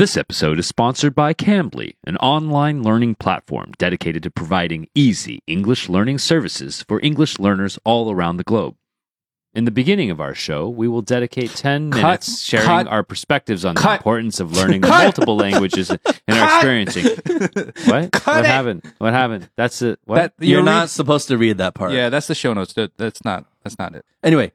This episode is sponsored by Cambly, an online learning platform dedicated to providing easy English learning services for English learners all around the globe. In the beginning of our show, we will dedicate 10 Cut. minutes sharing Cut. our perspectives on the importance of learning Cut. multiple languages and our experiencing. What? Cut what it. happened? What happened? That's it. What? That, You're read- not supposed to read that part. Yeah, that's the show notes. That- That's not. That's not it. Anyway,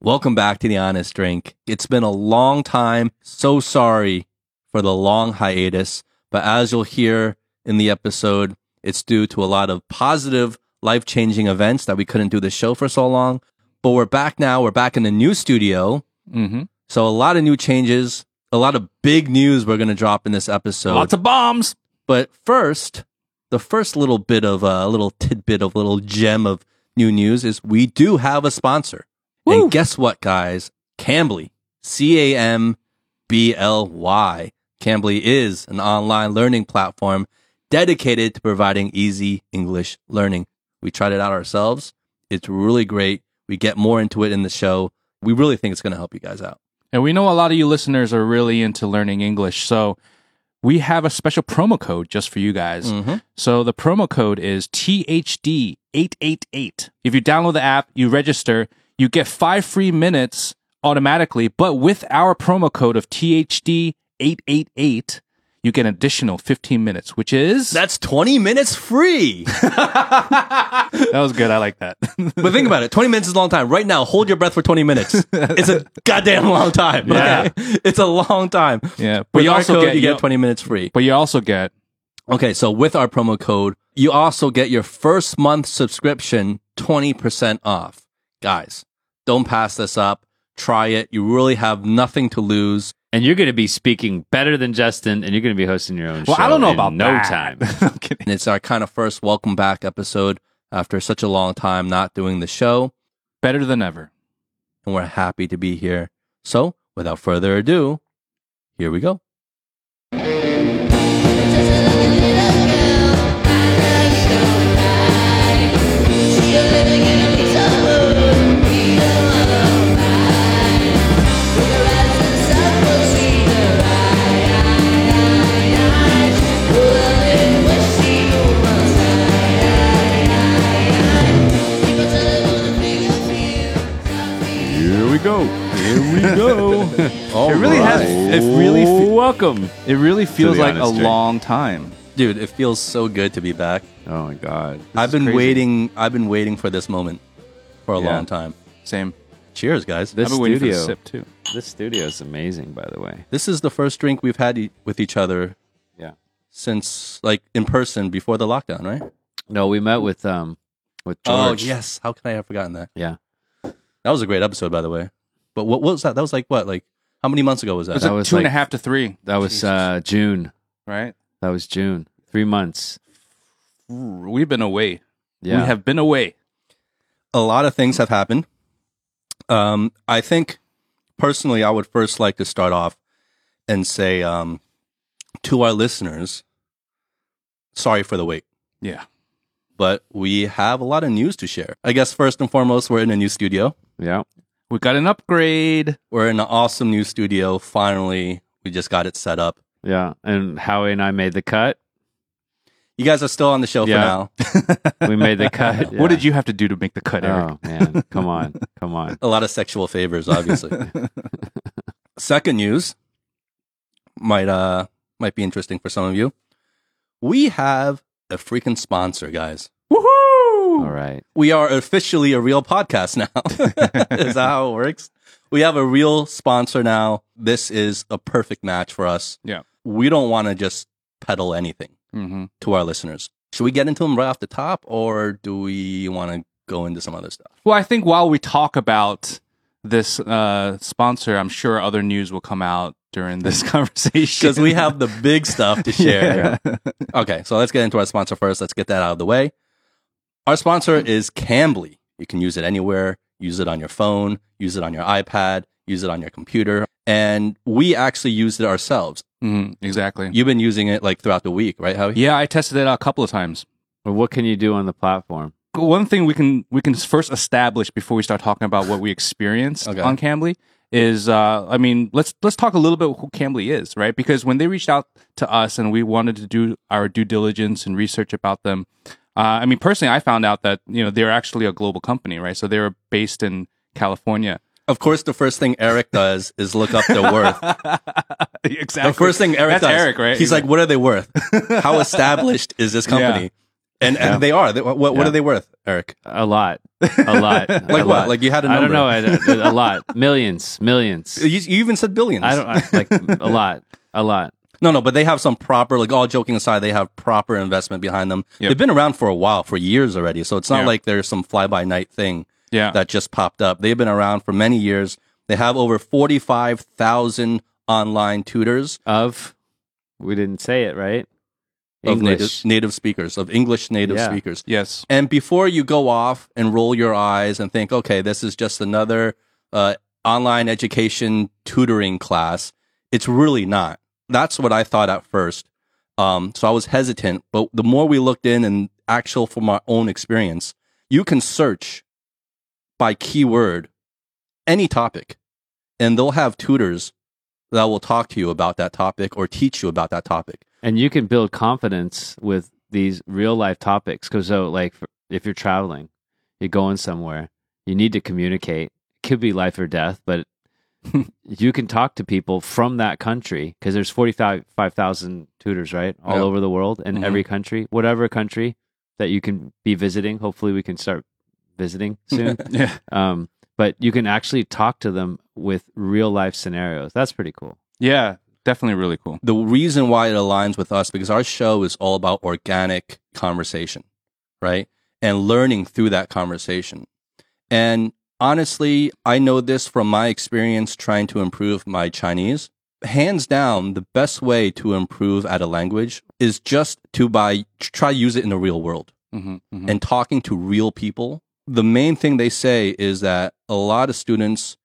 welcome back to the Honest Drink. It's been a long time. So sorry for the long hiatus, but as you'll hear in the episode, it's due to a lot of positive, life changing events that we couldn't do the show for so long. But we're back now. We're back in the new studio. Mm-hmm. So a lot of new changes, a lot of big news we're going to drop in this episode. Lots of bombs. But first, the first little bit of a little tidbit of little gem of new news is we do have a sponsor. Woo. And guess what, guys? Cambly, C A M B L Y. Cambly is an online learning platform dedicated to providing easy English learning. We tried it out ourselves. It's really great. We get more into it in the show. We really think it's going to help you guys out. And we know a lot of you listeners are really into learning English, so we have a special promo code just for you guys. Mhm. So the promo code is THD888. If you download the app, you register, you get five free minutes automatically, but with our promo code of THD888, you get an additional 15 minutes, which is. That's 20 minutes free. that was good. I like that. But think about it. 20 minutes is a long time. Right now, hold your breath for 20 minutes. It's a goddamn long time. Yeah. okay? It's a long time. yeah. But With you also code, get, you you get 20 minutes free. but you also get Okay, so with our promo code, you also get your first month subscription 20% off. Guys, don't pass this up. Try it. You really have nothing to lose. And you're going to be speaking better than Justin, and you're going to be hosting your own show. Well, show. I don't know in about no that. time. I'm kidding. And it's our kind of first welcome back episode after such a long time not doing the show. Better than ever. And we're happy to be here. So without further ado, here we go. Here Here we go. it really has. It really. Fe- welcome. it really feels the like a honest long time. Dude, it feels so good to be back. Oh my god. I've been crazy. waiting. I've been waiting for this moment for a Yeah. long time. Same. Cheers, guys. This I've been waiting for studio. sip too. This studio is amazing, by the way. This is the first drink we've had e- with each other Yeah. since like in person before the lockdown, right? No, we met with um with George. Oh yes. How could I have forgotten that? Yeah. That was a great episode, by the way. But what, what was that? That was like what? Like how many months ago was It that? was That like was two and a half to three, That was uh June. right? That was June. Three months. We've been away. Yeah. We have been away. a lot of things have happened. Um, I think personally, I would first like to start off and say um, to our listeners, sorry for the wait, Yeah. but we have a lot of news to share. I guess first and foremost, we're in a new studio. yeah. We got an upgrade. We're in an awesome new studio. Finally, we just got it set up. Yeah. And Howie and I made the cut. You guys are still on the show Yeah. for now. We made the cut. What did you have to do to make the cut, Eric? Oh man. Come on. Come on. A lot of sexual favors, obviously. Second news might uh might be interesting for some of you. We have a freaking sponsor, guys. Woohoo! All right. We are officially a real podcast now. is that how it works? We have a real sponsor now. This is a perfect match for us. Yeah. We don't want to just peddle anything Mm-hmm. to our listeners. Should we get into them right off the top or do we want to go into some other stuff? Well, I think while we talk about this uh, sponsor, I'm sure other news will come out during this conversation Because we have the big stuff to share. Yeah. Okay, so let's get into our sponsor first. Let's get that out of the way. Our sponsor is Cambly. You can use it anywhere. Use it on your phone, use it on your iPad, use it on your computer. And we actually used it ourselves. Mhm, exactly. You've been using it like throughout the week, right, Howie? Yeah, I tested it out a couple of times. Well, what can you do on the platform? One thing we can we can first establish before we start talking about what we experienced Okay. on Cambly is uh, I mean let's let's talk a little bit who Cambly is, right? Because when they reached out to us and we wanted to do our due diligence and research about them, uh, I mean personally I found out that you know they're actually a global company, right? So they're based in California. Of course, the first thing Eric does is look up their worth. exactly. The first thing Eric That's does, Eric, right? He's like, "What are they worth? How established is this company?" And and Yeah. they are. They, what what Yeah. are they worth, Eric? A lot, a lot. Like a what? lot. Like you had a I don't know. A, a lot, millions, millions. You, you even said billions. I don't I, like a lot, a lot. No, no, but they have some proper, like all joking aside, they have proper investment behind them. Yep. They've been around for a while, for years already. So it's not Yeah. like there's some fly by night thing Yeah. that just popped up. They've been around for many years. They have over 45,000 online tutors Of, we didn't say it right. of native, English. native speakers, of English native Yeah. speakers. yes. And before you go off and roll your eyes and think, okay, this is just another uh, online education tutoring class, it's really not. That's what I thought at first. Um, so I was hesitant, but the more we looked in and actual from our own experience, you can search by keyword any topic, and they'll have tutors that will talk to you about that topic or teach you about that topic. and you can build confidence with these real life topics because so like if you're traveling you're going somewhere you need to communicate it could be life or death but you can talk to people from that country because there's 45,000 tutors right all Yeah. over the world in Mhm. every country whatever country that you can be visiting hopefully we can start visiting soon Yeah. um, but you can actually talk to them with real life scenarios that's pretty cool Yeah. Definitely really cool. the reason why it aligns with us because our show is all about organic conversation, right? And learning through that conversation. And honestly, I know this from my experience trying to improve my Chinese. Hands down, the best way to improve at a language is just to by try use it in the real world hmm and talking to real people. The main thing they say is that a lot of students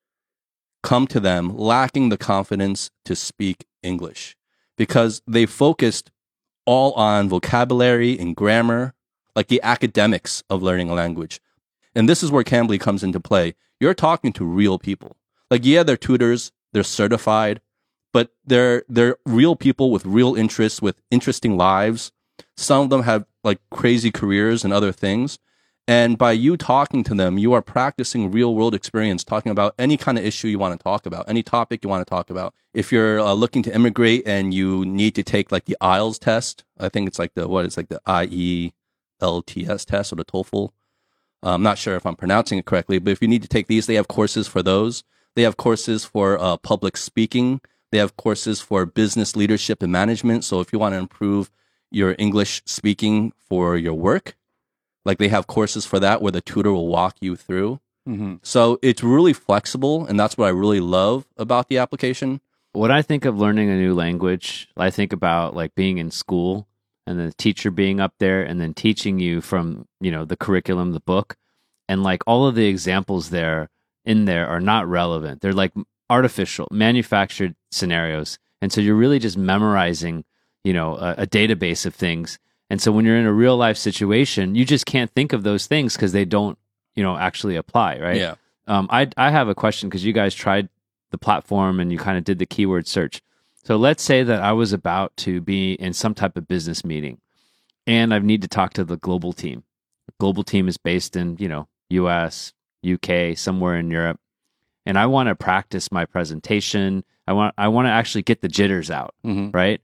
come to them lacking the confidence to speak English because they focused all on vocabulary and grammar, like the academics of learning a language. And this is where Cambly comes into play. You're talking to real people. Like, yeah, they're tutors, they're certified, but they're they're real people with real interests, with interesting lives. Some of them have like crazy careers and other things. And by you talking to them, you are practicing real world experience, talking about any kind of issue you want to talk about, any topic you want to talk about. If you're uh, looking to immigrate and you need to take like the IELTS test, I think it's like the, what is like the IELTS test or the TOEFL. Uh, I'm not sure if I'm pronouncing it correctly, but if you need to take these, they have courses for those. They have courses for uh, public speaking. They have courses for business leadership and management. So if you want to improve your English speaking for your work, like they have courses for that where the tutor will walk you through. hmm So it's really flexible, and that's what I really love about the application. when I think of learning a new language, I think about like being in school and the teacher being up there and then teaching you from, you know, the curriculum, the book. And like all of the examples there in there are not relevant. They're like artificial, manufactured scenarios. And so you're really just memorizing, you know, a, a database of things. And so when you're in a real life situation, you just can't think of those things because they don't, you know, actually apply, right? Yeah. Um, I I have a question because you guys tried the platform and you kind of did the keyword search. So let's say that I was about to be in some type of business meeting, and I need to talk to the global team. The global team is based in you know U.S., UK, somewhere in Europe, and I want to practice my presentation. I want I want to actually get the jitters out, hmm right?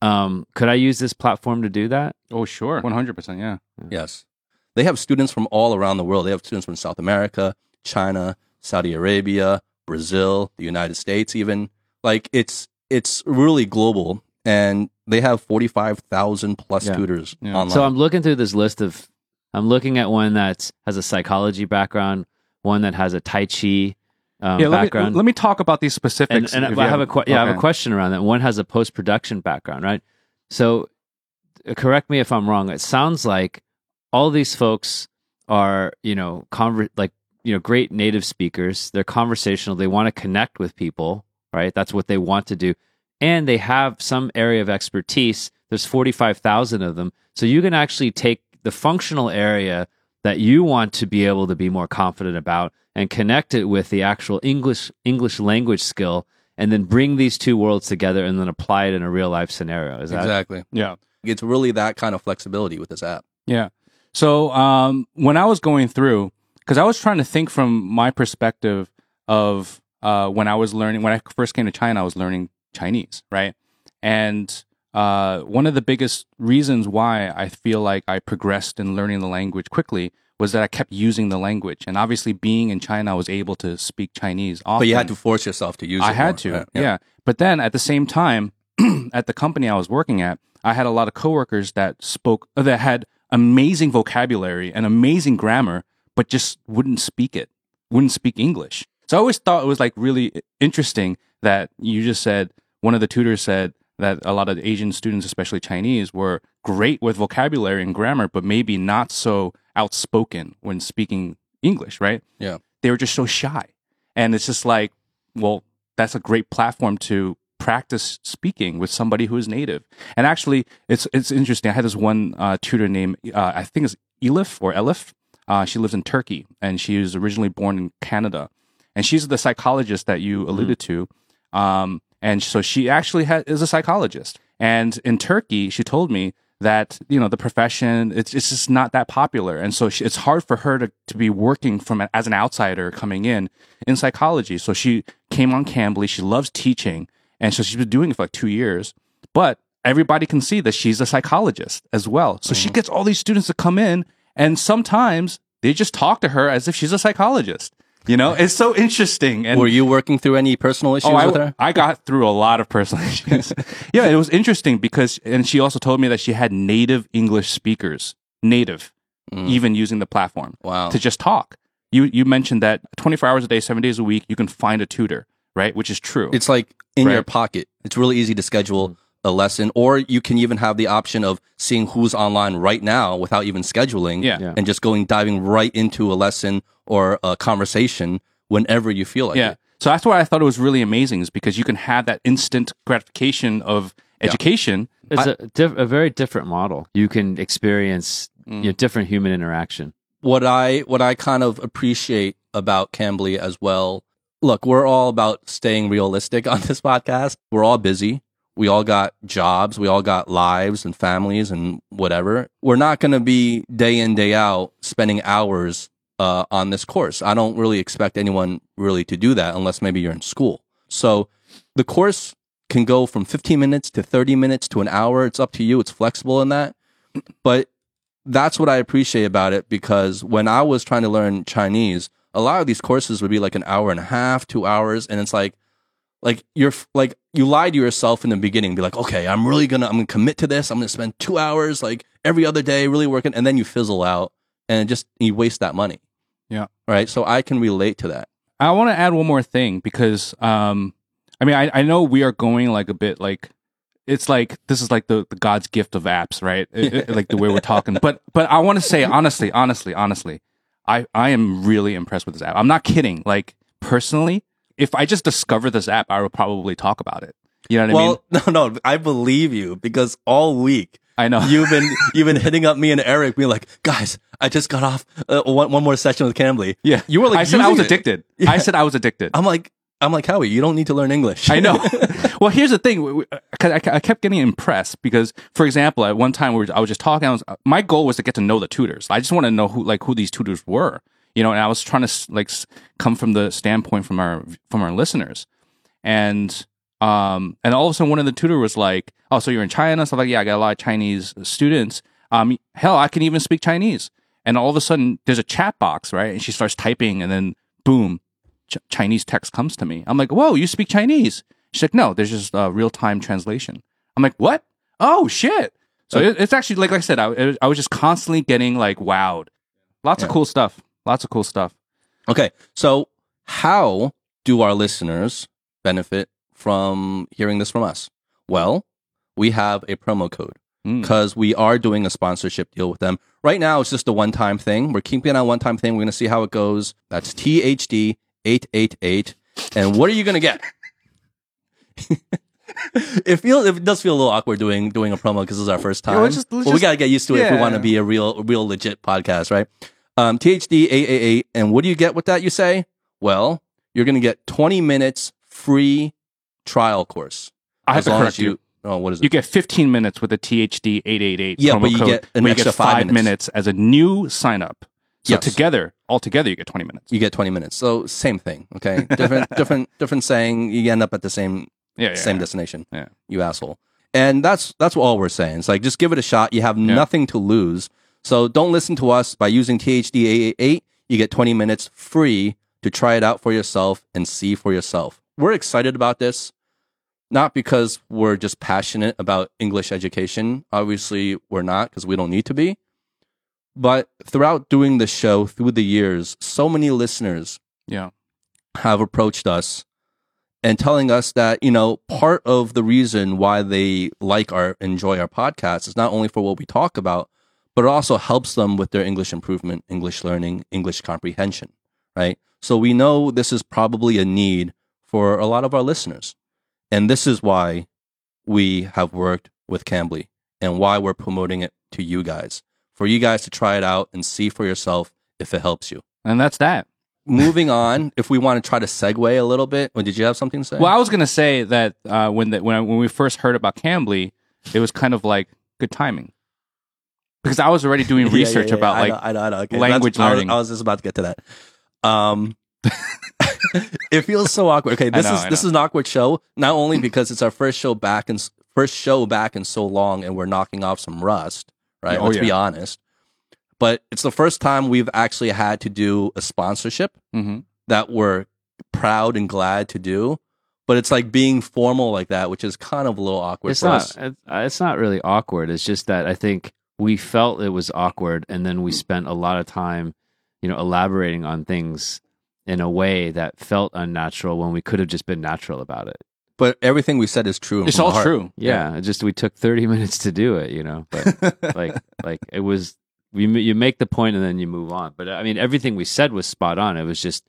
Um, could I use this platform to do that? Oh, sure. 100%. Yeah. Yes. They have students from all around the world. They have students from South America, China, Saudi Arabia, Brazil, the United States, even. Like it's it's really global, and they have forty five thousand plus Yeah. tutors Yeah. online. So I'm looking through this list of, I'm looking at one that has a psychology background, one that has a Tai Chi um, yeah. Let me, background. let me talk about these and specifics. and if I you have a que- yeah, I have a question around that. One has a post production background, right? So, uh, correct me if I'm wrong. It sounds like all these folks are, you know, conver- like you know, great native speakers. They're conversational. They want to connect with people, right? That's what they want to do, and they have some area of expertise. There's 45,000 of them, so you can actually take the functional area that you want to be able to be more confident about and connect it with the actual English English language skill and then bring these two worlds together and then apply it in a real life scenario. Is that Exactly. Yeah. It's really that kind of flexibility with this app. Yeah. So um, when I was going through, because I was trying to think from my perspective of uh, when I was learning, when I first came to China, I was learning Chinese, right? And uh, one of the biggest reasons why I feel like I progressed in learning the language quickly was that I kept using the language. And obviously, being in China, I was able to speak Chinese often. But you had to force yourself to use it. I had more. to, yeah. But then at the same time, at the company I was working at, I had a lot of coworkers that spoke that had amazing vocabulary and amazing grammar, but just wouldn't speak it, wouldn't speak English. So I always thought it was like really interesting that you just said one of the tutors said that a lot of Asian students, especially Chinese, were great with vocabulary and grammar, but maybe not so outspoken when speaking English, right? Yeah. They were just so shy. And it's just like, well, that's a great platform to practice speaking with somebody who is native. And actually, it's it's interesting. I had this one uh, tutor named uh, I think it's Elif or Elif. Uh, she lives in Turkey, and she was originally born in Canada. And she's the psychologist that you alluded to. Um, and so she actually ha- is a psychologist. And in Turkey, she told me that you know the profession it's it's just not that popular, and so she, it's hard for her to to be working from a- as an outsider coming in in psychology. So she came on Cambly. She loves teaching, and so she's been doing it for like two years. But everybody can see that she's a psychologist as well. So she gets all these students to come in, and sometimes they just talk to her as if she's a psychologist. You know, it's so interesting. And Were you working through any personal issues Oh, I, with her? I got through a lot of personal issues. yeah, it was interesting because, and she also told me that she had native English speakers, native, even using the platform Mm. Wow. to just talk. You you mentioned that 24 hours a day, seven days a week, you can find a tutor, right? Which is true. It's like in your pocket. It's really easy to schedule a lesson, or you can even have the option of seeing who's online right now without even scheduling, Yeah. Yeah. and just going diving right into a lesson or a conversation whenever you feel like yeah. it. So that's why I thought it was really amazing, is because you can have that instant gratification of education. It's a diff- a very different model. You can experience Mm. you know, different human interaction. What I what I kind of appreciate about Cambly as well. Look, we're all about staying realistic on this podcast. We're all busy. We all got jobs. We all got lives and families and whatever. We're not going to be day in day out spending hours uh, on this course. I don't really expect anyone really to do that unless maybe you're in school. So the course can go from 15 minutes to 30 minutes to an hour. It's up to you. It's flexible in that. But that's what I appreciate about it because when I was trying to learn Chinese, a lot of these courses would be like an hour and a half, two hours, and it's like, like you're like you lie to yourself in the beginning, be like, okay, I'm really gonna, I'm gonna commit to this. I'm gonna spend two hours like every other day, really working, and then you fizzle out and just you waste that money. Yeah. Right. So I can relate to that. I want to add one more thing because, um, I mean, I, I know we are going like a bit like it's like this is like the, the God's gift of apps, right? It- it- like the way we're talking. But but I want to say honestly, honestly, honestly, I I am really impressed with this app. I'm not kidding. Like personally, if I just discover this app, I would probably talk about it. You know what I mean? well, no, no, I believe you because all week I know. you've been you've been hitting up me and Eric, being like, guys, I just got off uh, one one more session with Cambly. yeah, you were like, I said I was it. addicted. Yeah. I said I was addicted. I'm like, I'm like Howie. You don't need to learn English. I know. well, here's the thing. 'cause I, I kept getting impressed because, for example, at one time we were, I was just talking. I was, my goal was to get to know the tutors. I just want to know who, like, who these tutors were. You know, and I was trying to like come from the standpoint from our from our listeners, and um, and all of a sudden one of the tutor was like, "Oh, so you're in China?" So i'm like, yeah, I got a lot of Chinese students. Um, hell, I can even speak Chinese. And all of a sudden, there's a chat box, right? And she starts typing, and then boom, Ch- Chinese text comes to me. I'm like, whoa, you speak Chinese? She's like, no, there's just uh, real time translation. I'm like, what? Oh shit! So it, it's actually like, like I said, I, it- I was just constantly getting like wowed. Lots of cool stuff. Lots of cool stuff. Okay, so how do our listeners benefit from hearing this from us? Well, we have a promo code Mm. because we are doing a sponsorship deal with them. Right now, it's just a one time thing. We're keeping it on one time thing. We're going to see how it goes. That's THD 888. And what are you going to get? it feels it does feel a little awkward doing doing a promo because this is our first time. let's just- let's but we got to get used to it if we want to be a real real legit podcast, right? Um, THD 888. And what do you get with that, you say? Well, you're going to get 20 minutes free trial course. I have to correct as you. Oh, what is it? You get 15 minutes with the THD 888 Yeah, promo but you code, get an you extra get five minutes. minutes as a new sign up. So Yes. together, altogether, you get 20 minutes. You get 20 minutes. So same thing. Okay. Different, different, different saying. You end up at the same Yeah, yeah. same yeah. destination. Yeah. You asshole. And that's that's all we're saying. It's like just give it a shot. You have nothing to lose. So don't listen to us by using THD 888. You get 20 minutes free to try it out for yourself and see for yourself. We're excited about this. Not because we're just passionate about English education. Obviously, we're not because we don't need to be. But throughout doing the show through the years, so many listeners Yeah. have approached us and telling us that you know part of the reason why they like our enjoy our podcast is not only for what we talk about but it also helps them with their english improvement english learning english comprehension right so we know this is probably a need for a lot of our listeners and this is why we have worked with cambly and why we're promoting it to you guys for you guys to try it out and see for yourself if it helps you And that's that. moving on, if we want to try to segue a little bit, or did you have something to say? Well, I was going to say that uh, when, the, when, I, when we first heard about Cambly, it was kind of like good timing. Because I was already doing Yeah, yeah, research yeah, about I like know, I know, I know. Okay, language that's- I was- learning. I was, just about to get to that. Um, it feels so awkward. Okay, this know, is this is an awkward show. Not only because it's our first show back and first show back in so long, and we're knocking off some rust. Right? Oh, Let's be honest. But it's the first time we've actually had to do a sponsorship Mhm. that we're proud and glad to do. But it's like being formal like that, which is kind of a little awkward it's for not us. uh, it's not really awkward it's just that i think we felt it was awkward and then we spent a lot of time you know elaborating on things in a way that felt unnatural when we could have just been natural about it But everything we said is true. it's all heart. true. yeah, it just we took 30 minutes to do it you know but like like it was you you make the point and then you move on but i mean everything we said was spot on it was just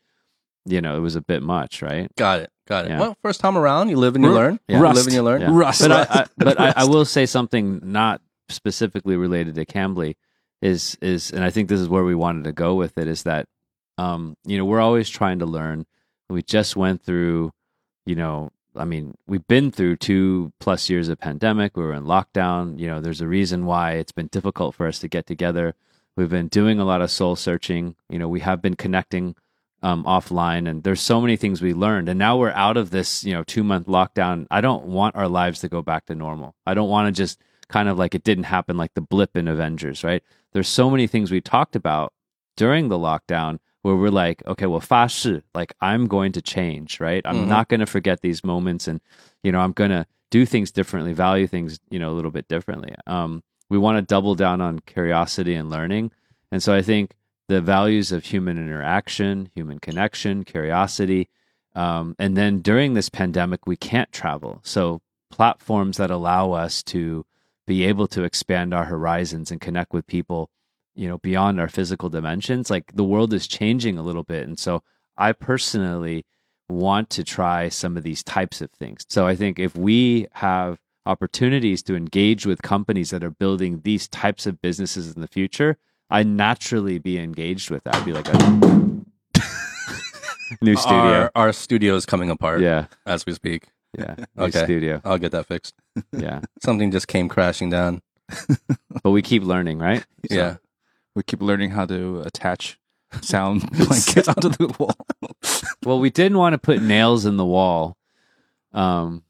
you know it was a bit much right Got it. Got it. Yeah. Well, first time around, you live and you Ru- learn. Yeah. You live and you learn. Yeah. Rust. But I, I but I, I will say something not specifically related to Cambly is is and I think this is where we wanted to go with it is that um you know we're always trying to learn. We just went through you know I mean we've been through two plus years of pandemic. We were in lockdown. You know there's a reason why it's been difficult for us to get together. We've been doing a lot of soul searching. You know we have been connecting um, offline and there's so many things we learned and now we're out of this you know two month lockdown i don't want our lives to go back to normal i don't want to just kind of like it didn't happen like the blip in avengers right there's so many things we talked about during the lockdown where we're like okay well 发誓 like i'm going to change right i'm Mhm. not going to forget these moments and you know i'm going to do things differently value things you know a little bit differently um we want to double down on curiosity and learning and so i think the values of human interaction, human connection, curiosity. Um, and then during this pandemic, we can't travel. So, platforms that allow us to be able to expand our horizons and connect with people, you know, beyond our physical dimensions, like the world is changing a little bit. And so, I personally want to try some of these types of things. So, I think if we have opportunities to engage with companies that are building these types of businesses in the future, I naturally be engaged with that. I'd be like oh, a new studio. Our, our studio is coming apart yeah, as we speak. Yeah, Okay. studio. I'll get that fixed. Yeah, Something just came crashing down. but we keep learning, right? So- yeah. We keep learning how to attach sound blankets onto the wall. Well, we didn't want to put nails in the wall, um,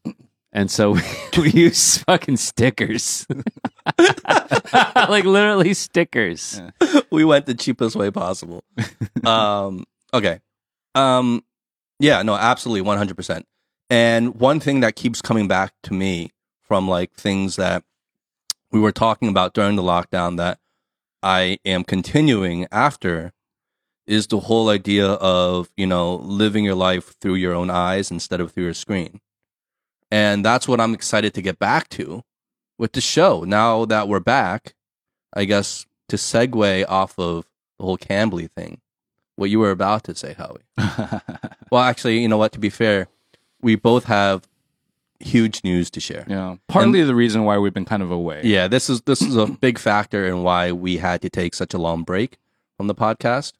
and so we, we use fucking stickers, like literally stickers. we went the cheapest way possible. um, okay. Um, yeah, no, absolutely, one hundred percent. And one thing that keeps coming back to me from like things that we were talking about during the lockdown that I am continuing after is the whole idea of you know living your life through your own eyes instead of through your screen, and that's what I'm excited to get back to with the show. Now that we're back, I guess to segue off of the whole Cambly thing, what you were about to say, Howie. Well, actually, you know what? To be fair, we both have huge news to share. yeah. Partly the reason why we've been kind of away. Yeah, this is this is a big factor in why we had to take such a long break from the podcast.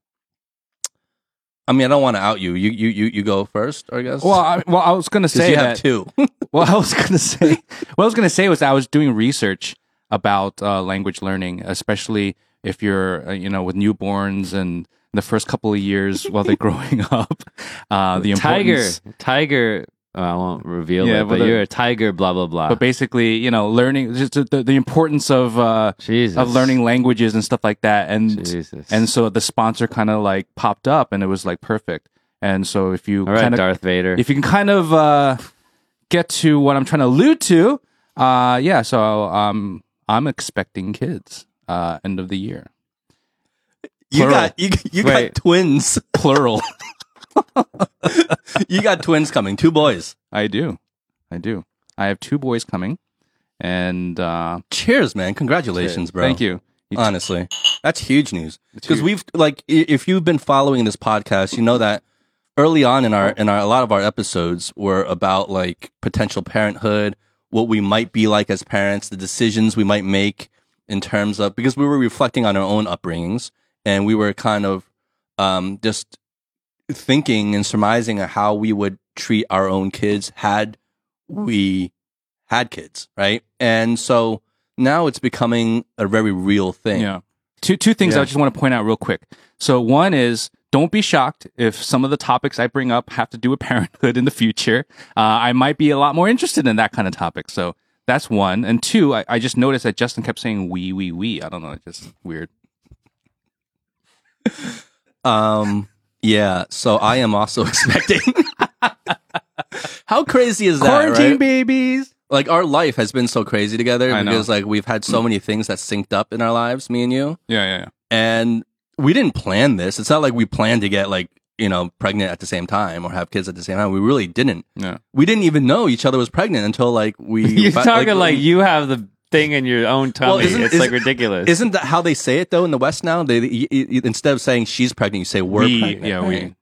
I mean, I don't want to out you. You you you you go first, I guess. Well, I, well, I was gonna say you that. have two. Well, I was gonna say, what I was gonna say was I was doing research about uh, language learning, especially if you're, uh, you know, with newborns and the first couple of years while they're growing up. Uh, the Tiger. Tiger. uh, I won't reveal Yeah, it, but but the- you're a tiger. Blah blah blah. But basically, you know, learning just the, the importance of uh, Jesus, of learning languages and stuff like that, and Jesus. and so the sponsor kind of like popped up, and it was like perfect. And so if you all right, kind of Darth Vader. if you can kind of uh, get to what I'm trying to allude to, uh, yeah. So um, I'm expecting kids uh, end of the year, You got you, you got twins. plural. You got twins coming. Two boys. I do, I do. I have two boys coming, and uh, Cheers, man. Congratulations, bro. thank you. You- Honestly, that's huge news because we've like if you've been following this podcast, you know that early on in our in our a lot of our episodes were about like potential parenthood, what we might be like as parents, the decisions we might make in terms of because we were reflecting on our own upbringings and we were kind of um, just thinking and surmising how we would treat our own kids had we had kids, right? And so now it's becoming a very real thing. Yeah. Two two things Yeah. I just want to point out real quick. So one is don't be shocked if some of the topics I bring up have to do with parenthood in the future. Uh, I might be a lot more interested in that kind of topic. So that's one. And two, I, I just noticed that Justin kept saying we, we, we. I don't know. It's just weird. Um, yeah. So I am also expecting. How crazy is that? right? babies. Like our life has been so crazy together I know. because like we've had so many things that synced up in our lives, me and you, Yeah, yeah, yeah. and we didn't plan this. It's not like we planned to get like you know pregnant at the same time or have kids at the same time. We really didn't. Yeah. We didn't even know each other was pregnant until like we. You're talking like, you have the thing in your own tummy. Well, it's like ridiculous. Isn't that how they say it though in the West now? They y- y- instead of saying she's pregnant, you say we're We, pregnant. yeah, we.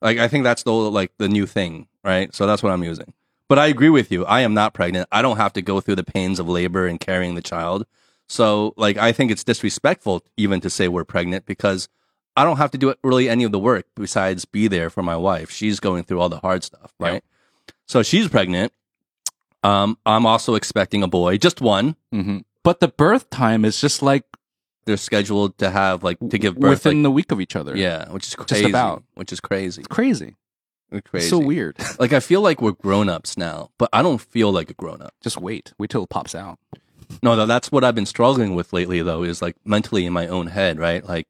Like I think that's the like the new thing, right? So that's what I'm using. But I agree with you. I am not pregnant. I don't have to go through the pains of labor and carrying the child. So like I think it's disrespectful even to say we're pregnant because I don't have to do really any of the work besides be there for my wife. She's going through all the hard stuff, right? So she's pregnant. Um, I'm also expecting a boy, just one. hmm But the birth time is just like They're scheduled to have like to give birth within like, the week of each other. Yeah, which is crazy. about. Which is crazy. It's crazy. It's It's crazy. so weird. Like I feel like we're grown ups now, but I don't feel like a grown up. just wait. Wait till it pops out. No, no, that's what I've been struggling with lately, though, is like mentally in my own head, right? Like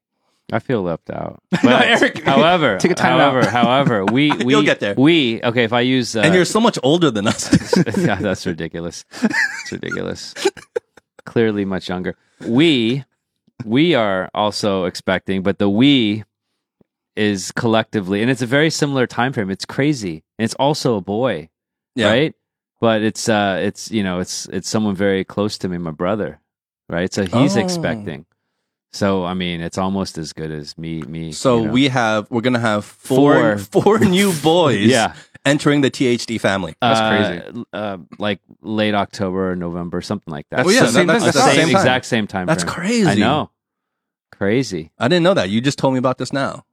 I feel left out. No, Eric, however, take a time however, out. however, we we You'll get there. We okay. If I use uh, and you're so much older than us. yeah, that's ridiculous. It's ridiculous. Clearly, much younger. We we are also expecting, but the we is collectively, and it's a very similar time frame. It's crazy, and it's also a boy, yeah. right? But it's uh, it's you know, it's it's someone very close to me, my brother, right? So he's Oh. expecting. So I mean, it's almost as good as me. Me. So you know. we have we're gonna have four Four. four new boys Yeah. entering the THD family. That's uh, crazy. Uh, like late October or November, something like that. That's Oh, yeah, the same, that- that's that's the the same same exact same time. That's frame. crazy. I know. Crazy. I didn't know that. You just told me about this now.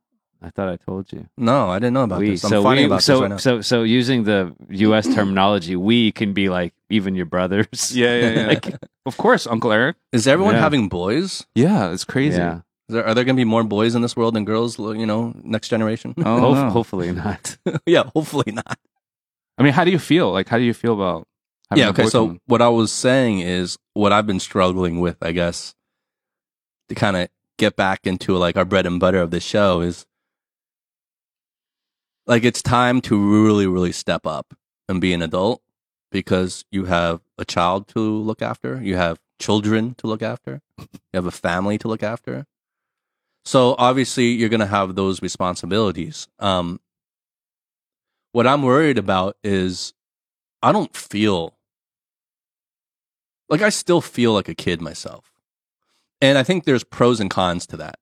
I thought I told you. No, I didn't know about we this. I'm so finding we about so this right now. so so using the U.S. terminology, we can be like even your brothers. Yeah, yeah, yeah. Like, of course, Uncle Eric. Is everyone Yeah. having boys? Yeah, it's crazy. yeah. Is there, are there going to be more boys in this world than girls? You know, next generation. Oh, Ho- no. Hopefully not. yeah, hopefully not. I mean, how do you feel? Like, how do you feel about? having yeah. a Okay. boy So coming? what I was saying is what I've been struggling with, I guess, to kind of get back into like our bread and butter of the show is like it's time to really, really step up and be an adult because you have a child to look after, you have children to look after, you have a family to look after. So obviously you're going to have those responsibilities. Um, what I'm worried about is I don't feel like I still feel like a kid myself. And I think there's pros and cons to that.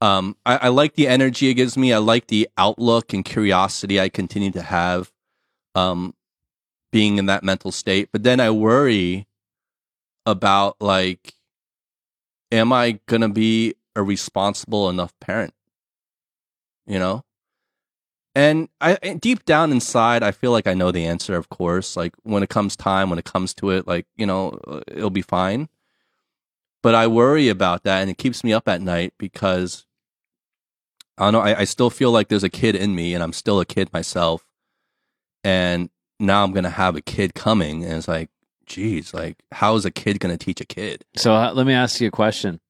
Um, I, I like the energy it gives me. I like the outlook and curiosity I continue to have um, being in that mental state. But then I worry about like, am I to be a responsible enough parent. You know? And I deep down inside, I feel like I know the answer, of course. Like when it comes time, when it comes to it, like, you know, uh, it'll be fine. But I worry about that and it keeps me up at night because I don't know, I, I still feel like there's a kid in me and I'm still a kid myself. And now I'm going to have a kid coming. And it's like, geez, like, how is a kid going to teach a kid? So uh, let me ask you a question.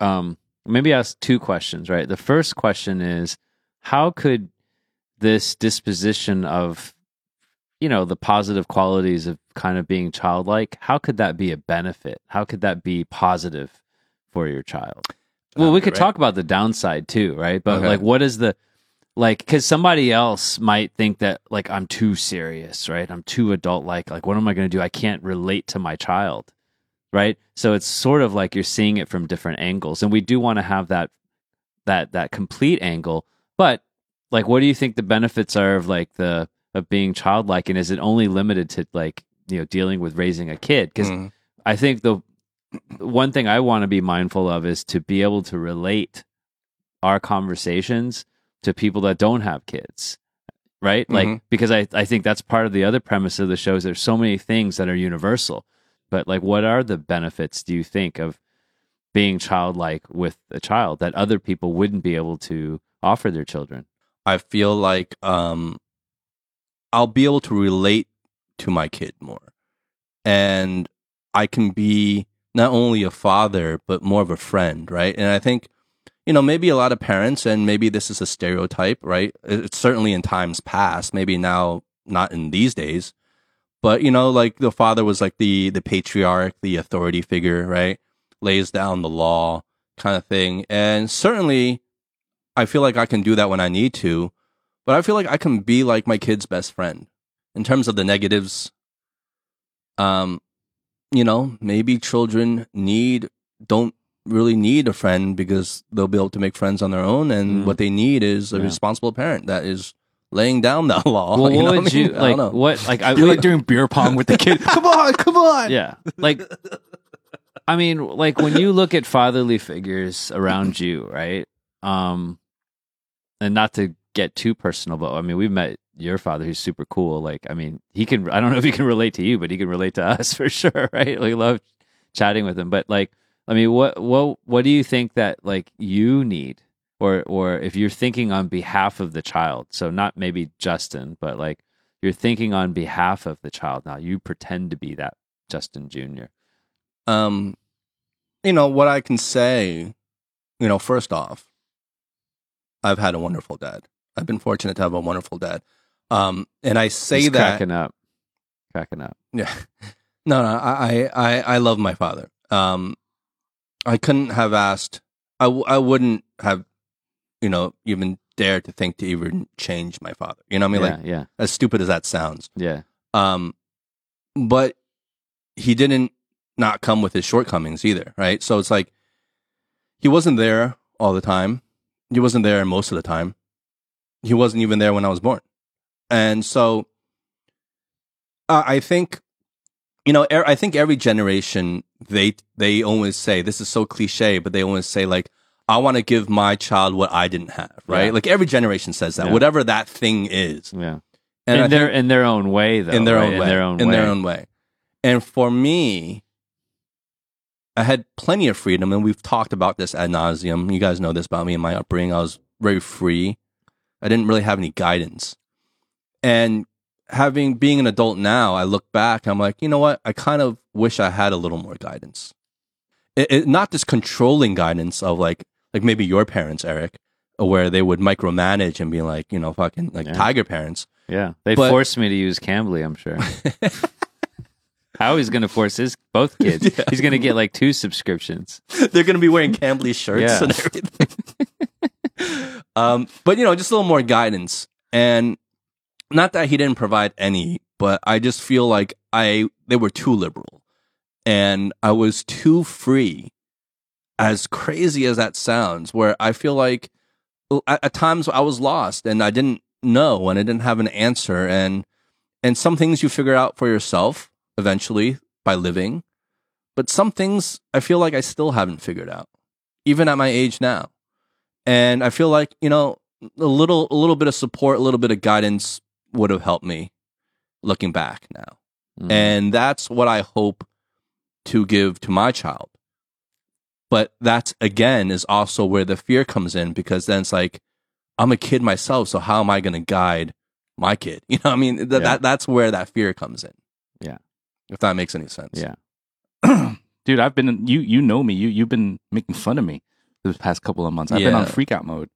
Um, maybe ask two questions, right? The first question is how could this disposition of, you know, the positive qualities of kind of being childlike, how could that be a benefit? How could that be positive for your child? Well, we could right. talk about the downside too, right? But Okay. like, what is the like? Because somebody else might think that like I'm too serious, right? I'm too adult like. Like, what am I going to do? I can't relate to my child, right? So it's sort of like you're seeing it from different angles, and we do want to have that that that complete angle. But like, what do you think the benefits are of like the of being childlike, and is it only limited to like you know dealing with raising a kid? Because Mhm. I think the one thing I want to be mindful of is to be able to relate our conversations to people that don't have kids. Right? Like Mhm. because I, I think that's part of the other premise of the show is there's so many things that are universal. But like what are the benefits do you think of being childlike with a child that other people wouldn't be able to offer their children? I feel like um, I'll be able to relate to my kid more, and I can be not only a father but more of a friend, right? And I think you know maybe a lot of parents, and maybe this is a stereotype, right? It's certainly in times past, maybe now not in these days, but you know, like the father was like the the patriarch, the authority figure, right? Lays down the law, kind of thing, and certainly I feel like I can do that when I need to, but I feel like I can be like my kid's best friend in terms of the negatives. Um, you know, maybe children need don't really need a friend because they'll be able to make friends on their own, and Mm. what they need is a Yeah. responsible parent that is laying down that law. Well, you know what would I mean? you like? don't know. What like I You're like doing beer pong with the kid. come on, come on. yeah like i mean like when you look at fatherly figures around you right um and not to get too personal but i mean we've met your father who's super cool like i mean he can i don't know if he can relate to you but he can relate to us for sure right like love chatting with him but like i mean what what what do you think that like you need or or if you're thinking on behalf of the child so not maybe justin but like you're thinking on behalf of the child now you pretend to be that justin jr um, you know what I can say. You know, first off, I've had a wonderful dad. I've been fortunate to have a wonderful dad. Um, and I say He's that cracking up cracking up Yeah. No, no, I, I, I love my father. Um, I couldn't have asked, I, w- I wouldn't have, you know, even dared to think to even change my father. You know what I mean? yeah Like, yeah as stupid as that sounds. yeah Um, but he didn't not come with his shortcomings either, right? So it's like, he wasn't there all the time. He wasn't there most of the time. He wasn't even there when I was born. And so uh, I think, you know, er- I think every generation, they, they always say, this is so cliche, but they always say like, I want to give my child what I didn't have, right? Yeah. Like every generation says that, Yeah. whatever that thing is. yeah And in their in their own way though in their right? own way, in their own in way their own way. And for me, I had plenty of freedom, and we've talked about this ad nauseum. You guys know this about me and my upbringing. I was very free. I didn't really have any guidance, and having being an adult now, I look back. I'm like, you know what? I kind of wish I had a little more guidance. It, it, not this controlling guidance of like, like maybe your parents, Eric, where they would micromanage and be like, you know, fucking like Yeah. tiger parents. yeah they But- forced me to use cambly i'm sure Howie's gonna force his both kids Yeah. he's gonna get like two subscriptions They're going to be wearing Cambly shirts Yeah. and everything. um, but you know, just a little more guidance, and not that he didn't provide any, but I just feel like I they were too liberal, and I was too free. As crazy as that sounds, where I feel like at, at times I was lost and I didn't know and I didn't have an answer, and and some things you figure out for yourself eventually by living, but some things I feel like I still haven't figured out. even at my age now. And I feel like, you know, a little a little bit of support, a little bit of guidance would have helped me looking back now. Mm. And that's what I hope to give to my child. But that's again is also where the fear comes in because then it's like, I'm a kid myself, so how am I going to guide my kid? You know, what I mean, th- Yeah. that that's where that fear comes in. Yeah. if that makes any sense. yeah. Dude, I've been you you know me. You you've been making fun of me this past couple of months. I've been on Yeah. freak out mode.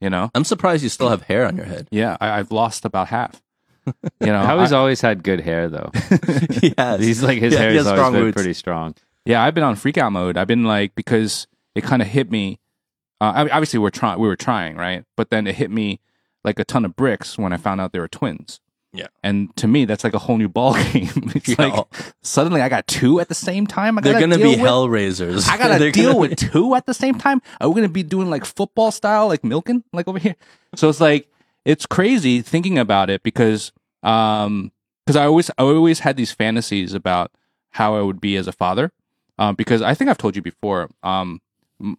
You know? I'm surprised you still have hair on your head. Yeah, I, I've lost about half. You know, Howie's I- always had good hair though. yes. He's like his Yeah, hair he has has always strong been roots. pretty strong. Yeah, I've been on freak out mode. I've been like because it kind of hit me. Uh, I mean, obviously, we're trying. We were trying, right? But then it hit me like a ton of bricks when I found out they were twins. Yeah. And to me, that's like a whole new ball game. it's Yeah. like suddenly I got two at the same time. I They're gonna be with- hellraisers. I gotta deal gonna with two at the same time. Are we gonna be doing like football style, like milking, like over here? So it's like it's crazy thinking about it because um because I always I always had these fantasies about how I would be as a father. Um, because I think I've told you before. Um,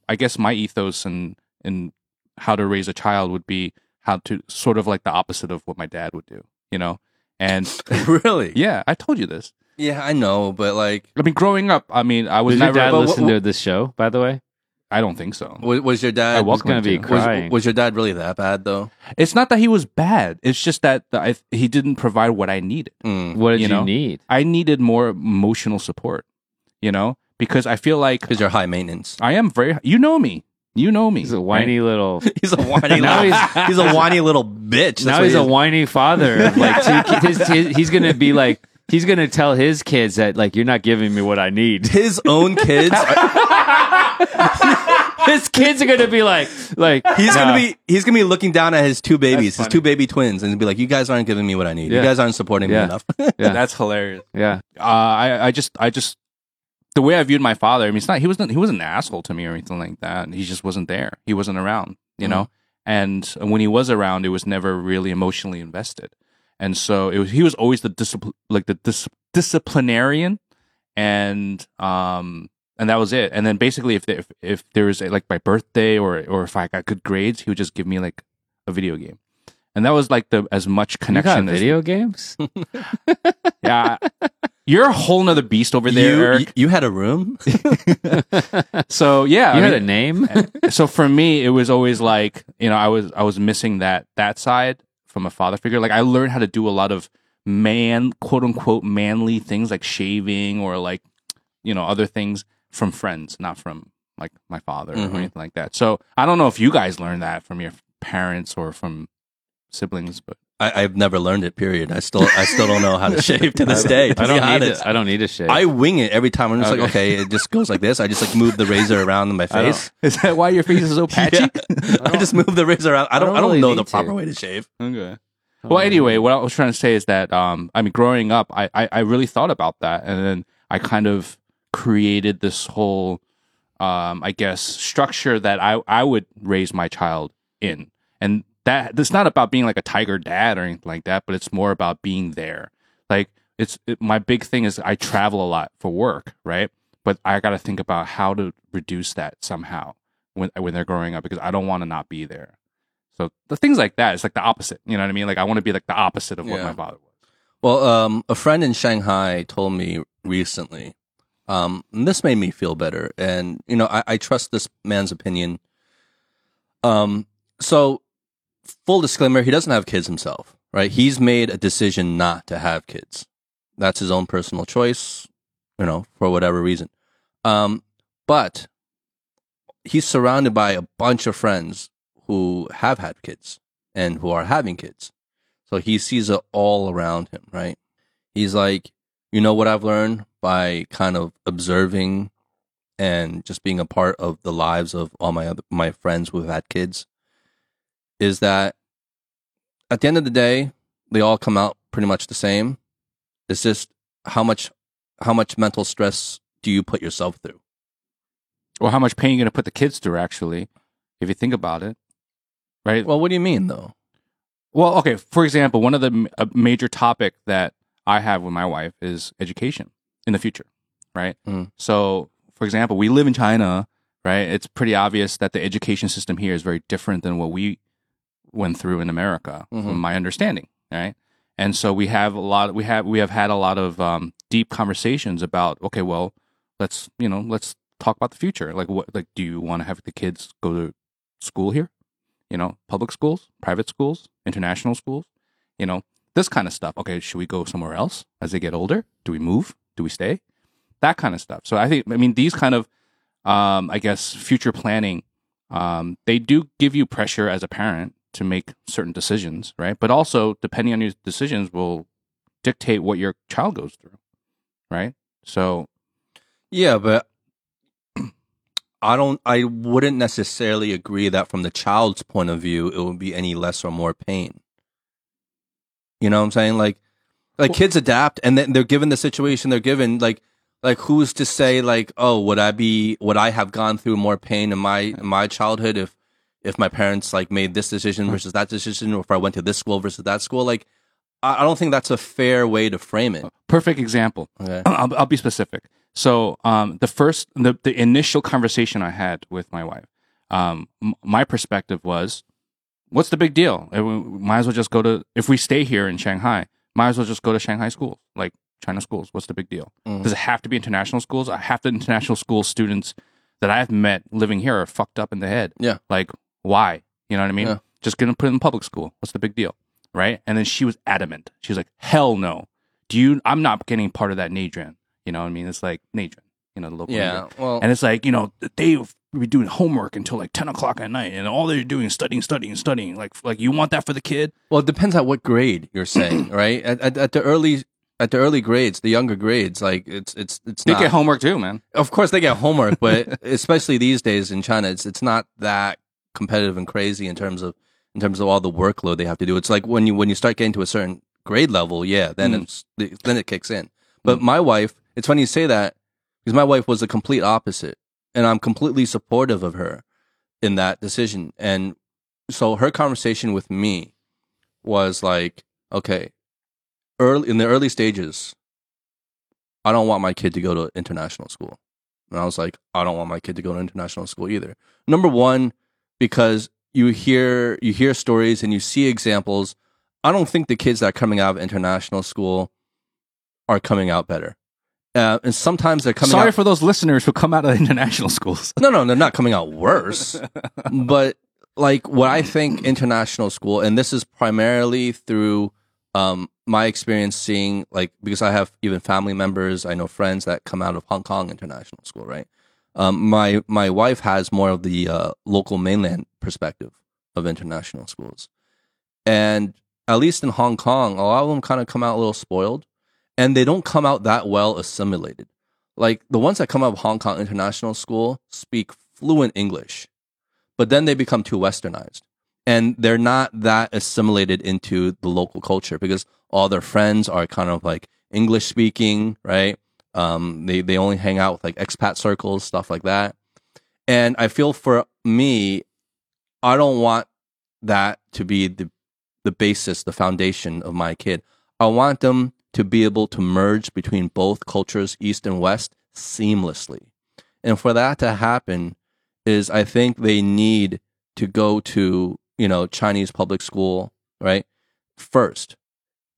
I guess my ethos and and how to raise a child would be how to sort of like the opposite of what my dad would do. You know, and really. yeah, I told you this. Yeah, I know, but like, I mean, growing up, I mean, I was Does your never. dad but listen what- to this show, by the way? I don't think so. was, was your dad? I He's welcome gonna him be to. was, crying. was your dad really that bad though? It's not that he was bad. It's just that the, I, he didn't provide what I needed. Mm. what did you, you know? need? I needed more emotional support, you know, because I feel like Because you're high maintenance. I am very. You know me. You know me. He's a whiny little. He's a whiny. Now little, he's- he's, a whiny little bitch. That's now he's he a whiny father. of, Like two ki- his, his, he's gonna be like he's gonna tell his kids that like you're not giving me what I need. His own kids. are- his kids are gonna be like like he's nah. gonna be. He's gonna be looking down at his two babies, his two baby twins, and be like, "You guys aren't giving me what I need. Yeah. You guys aren't supporting Yeah. me enough." Yeah. That's hilarious. yeah. Uh, I I just I just the way I viewed my father. I mean, it's not he wasn't he wasn't an asshole to me or anything like that. He just wasn't there. He wasn't around. You Mhm. know. And when he was around, it was never really emotionally invested. And so it was, he was always the discipline, like the dis- disciplinarian, and um, and that was it. And then basically, if there, if, if there was a, like my birthday or or if I got good grades, he would just give me like a video game, and that was like the as much You got connection. as, video games? yeah, you're a whole nother beast over there, you, Eric. you you had a room. so yeah, you I had mean- a name? so for me it was always like you know i was i was missing that that side from a father figure like i learned how to do a lot of man quote unquote manly things like shaving or like you know other things from friends not from like my father Mhm. or anything like that so i don't know if you guys learned that from your parents or from siblings but I, I've never learned it. Period. I still I still don't know how to shave to this day. To I don't need honest. it. I don't need a shave. I wing it every time. I'm just like, Okay. okay, it just goes like this. I just like move the razor around in my face. is that why your face is so patchy Yeah. I just move the razor around. I don't. don't I don't, really know need the to. proper way to shave. Okay. Well, anyway, what I was trying to say is that um, I mean, growing up, I, I I really thought about that, and then I kind of created this whole, um, I guess, structure that I I would raise my child in, and that it's not about being like a tiger dad or anything like that, but it's more about being there. Like it's it, my big thing is I travel a lot for work, right? But I got to think about how to reduce that somehow when when they're growing up because I don't want to not be there. So the things like that, it's like the opposite. You know what I mean? Like I want to be like the opposite of what Yeah. my father was. Well, um, a friend in Shanghai told me recently. Um, and this made me feel better, and you know, I, I trust this man's opinion. Um, so full disclaimer, he doesn't have kids himself, right? He's made a decision not to have kids. That's his own personal choice, you know, for whatever reason. Um, but he's surrounded by a bunch of friends who have had kids and who are having kids. So he sees it all around him, right? He's like, you know what I've learned by kind of observing and just being a part of the lives of all my other my friends who have had kids is that at the end of the day, they all come out pretty much the same. It's just how much how much mental stress do you put yourself through? Or how much pain you're going to put the kids through, actually, if you think about it. Right? Well, what do you mean though? Well, okay. For example, one of the major topic that I have with my wife is education in the future, right? Mm. So, for example, we live in China. right? It's pretty obvious that the education system here is very different than what we went through in America, Mhm. from my understanding, right? And so we have a lot. We have we have had a lot of um, deep conversations about. Okay, well, let's you know let's talk about the future. Like what? Like, do you want to have the kids go to school here? You know, public schools, private schools, international schools. You know, this kind of stuff. Okay, should we go somewhere else as they get older? Do we move? Do we stay? That kind of stuff. So I think I mean these kind of um, I guess future planning um, they do give you pressure as a parent to make certain decisions, right? But also, depending on your decisions, will dictate what your child goes through, right? So, Yeah, but I don't. I wouldn't necessarily agree that from the child's point of view, it would be any less or more pain. You know what I'm saying? Like, like Well- kids adapt, and then they're given the situation they're given. Like, like who's to say? Like, oh, would I be? Would I have gone through more pain in my in my childhood if if my parents like made this decision versus that decision, or if I went to this school versus that school? Like, I, I don't think that's a fair way to frame it. perfect example. Okay. I'll, I'll be specific. So, um, the first, the, the initial conversation I had with my wife, um, m- my perspective was, what's the big deal? We might as well just go to, if we stay here in Shanghai, might as well just go to Shanghai schools, like China schools. What's the big deal? Mhm. Does it have to be international schools? I have the international school students that I've met living here are fucked up in the head. Yeah. Like, why? You know what I mean? Yeah. Just gonna put it in public school. What's the big deal? Right? And then she was adamant. She was like, hell no. Do you, I'm not getting part of that Nadran. You know what I mean? It's like Nadran, you know, the local. Yeah. Nadran. Well. And it's like, you know, they be doing homework until like 10 o'clock at night and all they're doing is studying, studying, studying. Like, like you want that for the kid? Well, it depends on what grade you're saying, right? At, at, at the early at the early grades, the younger grades, like it's it's it's They not. get homework too, man. of course, they get homework, but especially these days in China, it's it's not that competitive and crazy in terms of in terms of all the workload they have to do. It's like when you when you start getting to a certain grade level, yeah, then Mm. it's then it kicks in. But my wife, it's funny you say that because my wife was the complete opposite, and I'm completely supportive of her in that decision. And so her conversation with me was like, okay, early in the early stages, I don't want my kid to go to international school. And I was like, I don't want my kid to go to international school either. Number one, because you hear you hear stories and you see examples. I don't think the kids that are coming out of international school are coming out better. Uh, and sometimes they're coming Sorry out for those listeners who come out of international schools. no, no, they're not coming out worse. but like what I think international school, and this is primarily through um, my experience seeing, like, because I have even family members, I know friends that come out of Hong Kong International School, right? Um, my my wife has more of the uh, local mainland perspective of international schools, and at least in Hong Kong, a lot of them kind of come out a little spoiled, and they don't come out that well assimilated like the ones that come out of Hong Kong International School speak fluent English, but then they become too westernized. And they're not that assimilated into the local culture because all their friends are kind of like English speaking, right? Um, they, they only hang out with like expat circles, stuff like that. And I feel for me, I don't want that to be the, the basis, the foundation of my kid. I want them to be able to merge between both cultures, East and West, seamlessly. And for that to happen, is I think they need to go to, you know, Chinese public school, right? First.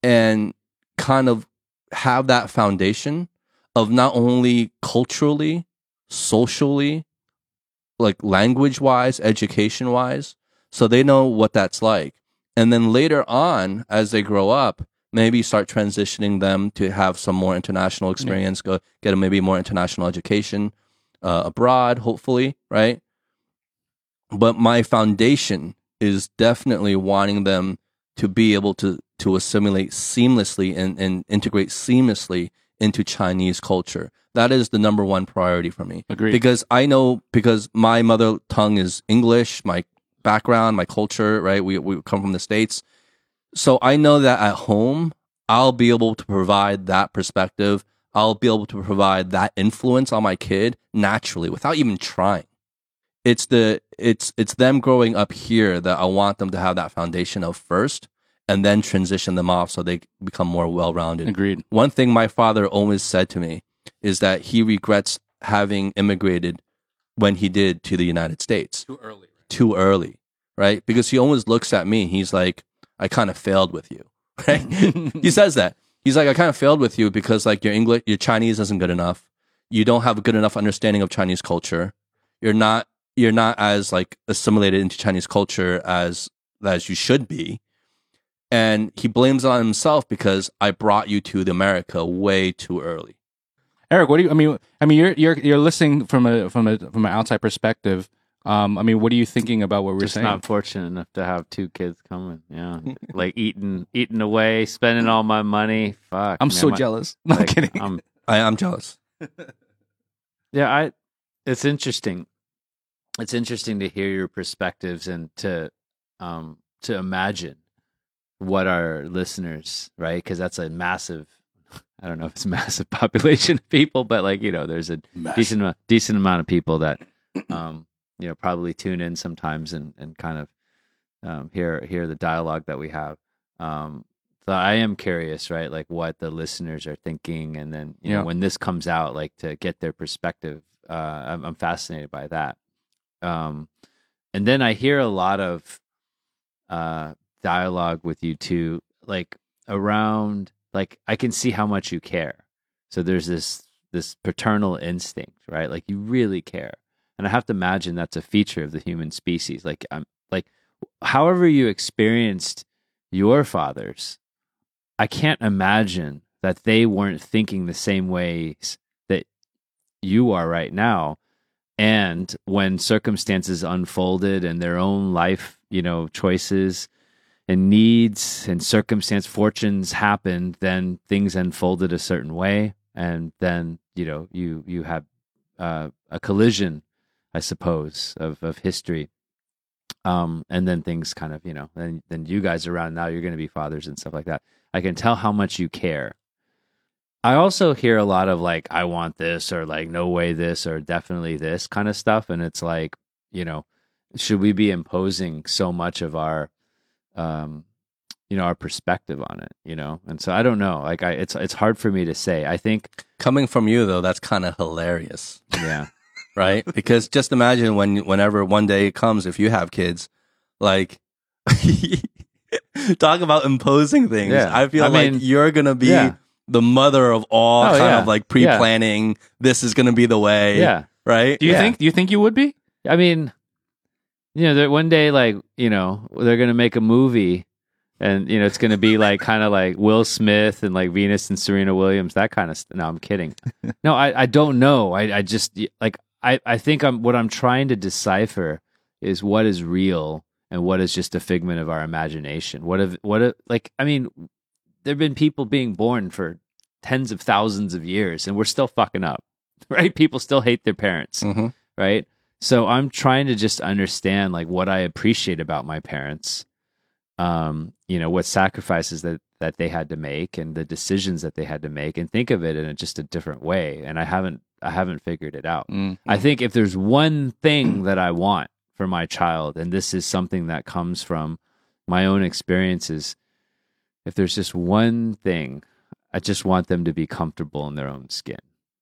And kind of have that foundation of not only culturally, socially, like language wise, education wise, so they know what that's like. And then later on, as they grow up, maybe start transitioning them to have some more international experience, go get a maybe more international education uh, abroad, hopefully, right? But my foundation is definitely wanting them to be able to to assimilate seamlessly and, and integrate seamlessly into Chinese culture. That is the number one priority for me Agreed. because I know because my mother tongue is English, my background, my culture, right? We we come from the states, so I know that at home I'll be able to provide that perspective. I'll be able to provide that influence on my kid naturally without even trying. It's the it's it's them growing up here that I want them to have that foundation of first, and then transition them off so they become more well rounded. Agreed. One thing my father always said to me is that he regrets having immigrated when he did to the United States Too early. too early, right? Because he always looks at me. He's like, I kind of failed with you, right? he says that. He's like, I kind of failed with you because like your English, your Chinese isn't good enough. You don't have a good enough understanding of Chinese culture. You're not, you're not as like assimilated into Chinese culture as, as you should be. And he blames it on himself because I brought you to the America way too early. Eric, what do you? I mean, I mean, you're you're you're listening from a from a from an outside perspective. Um, I mean, what are you thinking about what we're Just saying? not fortunate enough to have two kids coming. Yeah, like eating, eating away, spending all my money. Fuck, I'm man, so my- jealous. No, I'm like, kidding. I'm I, I'm jealous. Yeah, I it's interesting. It's interesting to hear your perspectives and to um to imagine what our listeners, right? Because that's a massive I don't know if it's a massive population of people, but like, you know, there's a decent decent amount of people that um, you know, probably tune in sometimes and, and kind of um hear hear the dialogue that we have. Um so I am curious, right? Like what the listeners are thinking, and then you Yeah. know when this comes out, like to get their perspective. Uh, I'm, I'm fascinated by that. Um, and then I hear a lot of uh, dialogue with you two, like around, like I can see how much you care. So there's this this paternal instinct, right? Like you really care, and I have to imagine that's a feature of the human species. Like I'm like, however you experienced your fathers, I can't imagine that they weren't thinking the same ways that you are right now. And when circumstances unfolded and their own life, you know, choices and needs and circumstance fortunes happened, then things unfolded a certain way. And then, you know, you you have uh, a collision, I suppose, of, of history. Um, and then things kind of, you know, then then you guys around now, you're going to be fathers and stuff like that. I can tell how much you care. I also hear a lot of like, I want this or like, no way this or definitely this kind of stuff. And it's like, you know, should we be imposing so much of our, um, you know, our perspective on it, you know? And so I don't know. Like, I, it's, it's hard for me to say. I think, Coming from you though, that's kind of hilarious. yeah, right? Because just imagine when whenever one day it comes, if you have kids, like talk about imposing things. Yeah. I feel I like mean, you're gonna be yeah. the mother of all Oh, kind yeah. of like pre-planning. This is gonna be the way, yeah. right? do you yeah. think? Do you think you would be? I mean, you know, that one day, like, you know, they're going to make a movie and, you know, it's going to be like kind of like Will Smith and like Venus and Serena Williams, that kind of stuff. No, I'm kidding. no, I, I don't know. I, I just, like, I, I think I'm, what I'm trying to decipher is what is real and what is just a figment of our imagination. What if, what if, like, I mean, there have been people being born for tens of thousands of years and we're still fucking up, right? People still hate their parents hmm right? So I'm trying to just understand like what I appreciate about my parents. Um, you know, what sacrifices that that they had to make and the decisions that they had to make and think of it in a, just a different way. And I haven't I haven't figured it out. Mm. I think if there's one thing that I want for my child, and this is something that comes from my own experiences, if there's just one thing, I just want them to be comfortable in their own skin.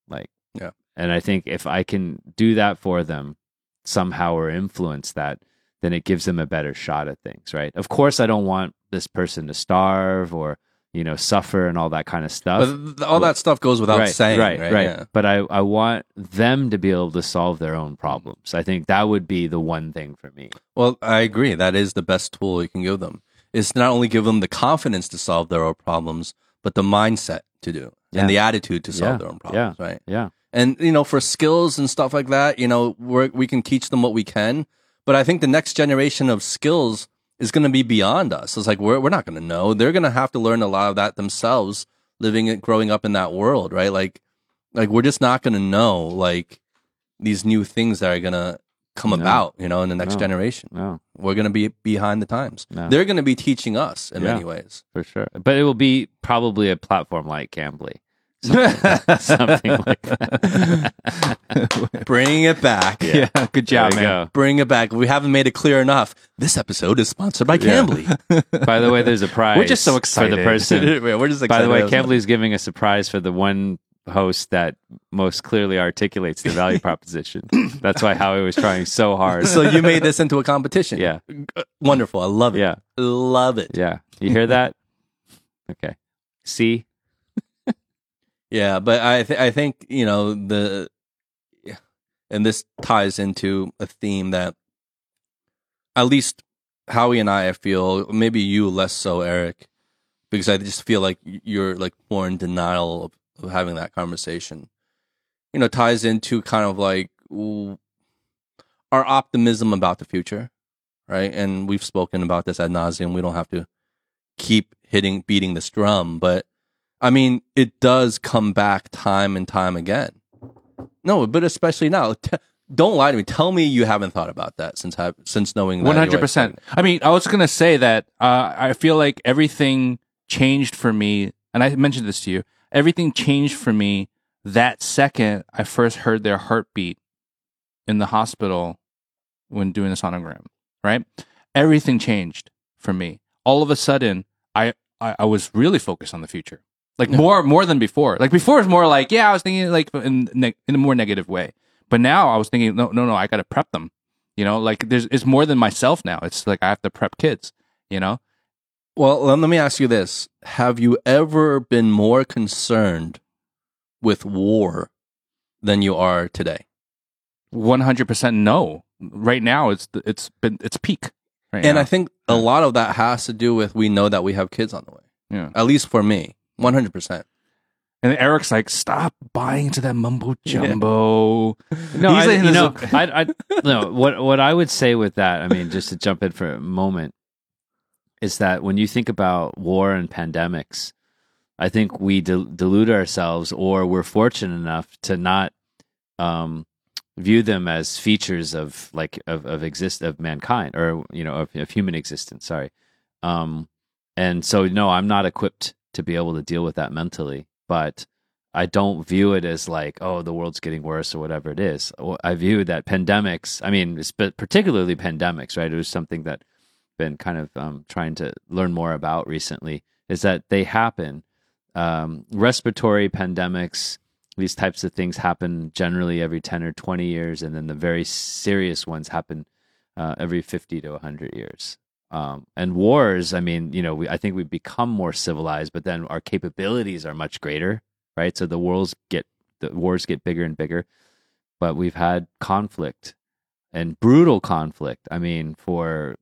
Like, Yeah. And I think if I can do that for them somehow or influence that, then it gives them a better shot at things, right? Of course, I don't want this person to starve or, you know, suffer and all that kind of stuff But all that stuff goes without right, saying, right, right? right. Yeah. But I, I want them to be able to solve their own problems. I think that would be the one thing for me. Well, I agree. That is the best tool you can give them. Is not only give them the confidence to solve their own problems, but the mindset to do Yeah. and the attitude to solve Yeah. their own problems, right? Yeah, And you know, for skills and stuff like that, you know, we're, we can teach them what we can. But I think the next generation of skills is going to be beyond us. It's like we're we're not going to know. They're going to have to learn a lot of that themselves, living it, growing up in that world, right? Like, like we're just not going to know like these new things that are going to come No. about, you know, in the next No. generation. no, We're going to be behind the times. They're going to be teaching us in Yeah. many ways. for sure. But it will be probably a platform like Cambly. Something, something like that. Bring it back. Yeah, good job, man. go. Bring it back. We haven't made it clear enough. This episode is sponsored by Yeah. Cambly. By the way, there's a prize. We're just so excited. for the person. We're just By the way, excited. Cambly is giving us a prize for the one host that most clearly articulates the value proposition. That's why Howie was trying so hard. So you made this into a competition. yeah, Wonderful. I love it. yeah, Love it. yeah. You hear that? Okay. See, Yeah, but I th- I think you know the, and this ties into a theme that, at least Howie and I, feel maybe you less so, Eric, because I just feel like you're like more in denial of, of having that conversation. You know, ties into kind of like our optimism about the future, right? And we've spoken about this ad nauseum. We don't have to keep hitting beating this drum, but I mean, it does come back time and time again. No, but especially now. T- don't lie to me. Tell me you haven't thought about that since have, since knowing one hundred percent. I mean, I was gonna say that uh, I feel like everything changed for me, and I mentioned this to you. Everything changed for me that second I first heard their heartbeat in the hospital when doing the sonogram. Right, everything changed for me. All of a sudden, I I, I was really focused on the future, like more more than before. Like before, it was more like yeah, I was thinking like in ne- in a more negative way. But now I was thinking, no, no, no, I got to prep them. You know, like there's it's more than myself now. It's like I have to prep kids. You know, Well, let let me ask you this: Have you ever been more concerned with war than you are today? one hundred percent no. Right now, it's it's been it's peak. Right And now. I think a lot of that has to do with we know that we have kids on the way. yeah. At least for me, one hundred percent. And Eric's like, stop buying into that mumbo jumbo. no, He's I, like you know, I, I, no. What what I would say with that, I mean, just to jump in for a moment, is that when you think about war and pandemics, I think we del- delude ourselves, or we're fortunate enough to not um, view them as features of like of of exist of mankind, or you know, of, of human existence. Sorry, um, and so no, I'm not equipped to be able to deal with that mentally, but. I don't view it as like, oh, the world's getting worse or whatever it is. I view that pandemics, I mean, particularly pandemics, right? It was something that been kind of um, trying to learn more about recently is that they happen. Um, respiratory pandemics, these types of things happen generally every 10 or 20 years. And then the very serious ones happen uh, every 50 to 100 years. Um, and wars, I mean, you know, we, I think we've become more civilized, but then our capabilities are much greater right? So the worlds get the wars get bigger and bigger, but we've had conflict and brutal conflict. I mean, for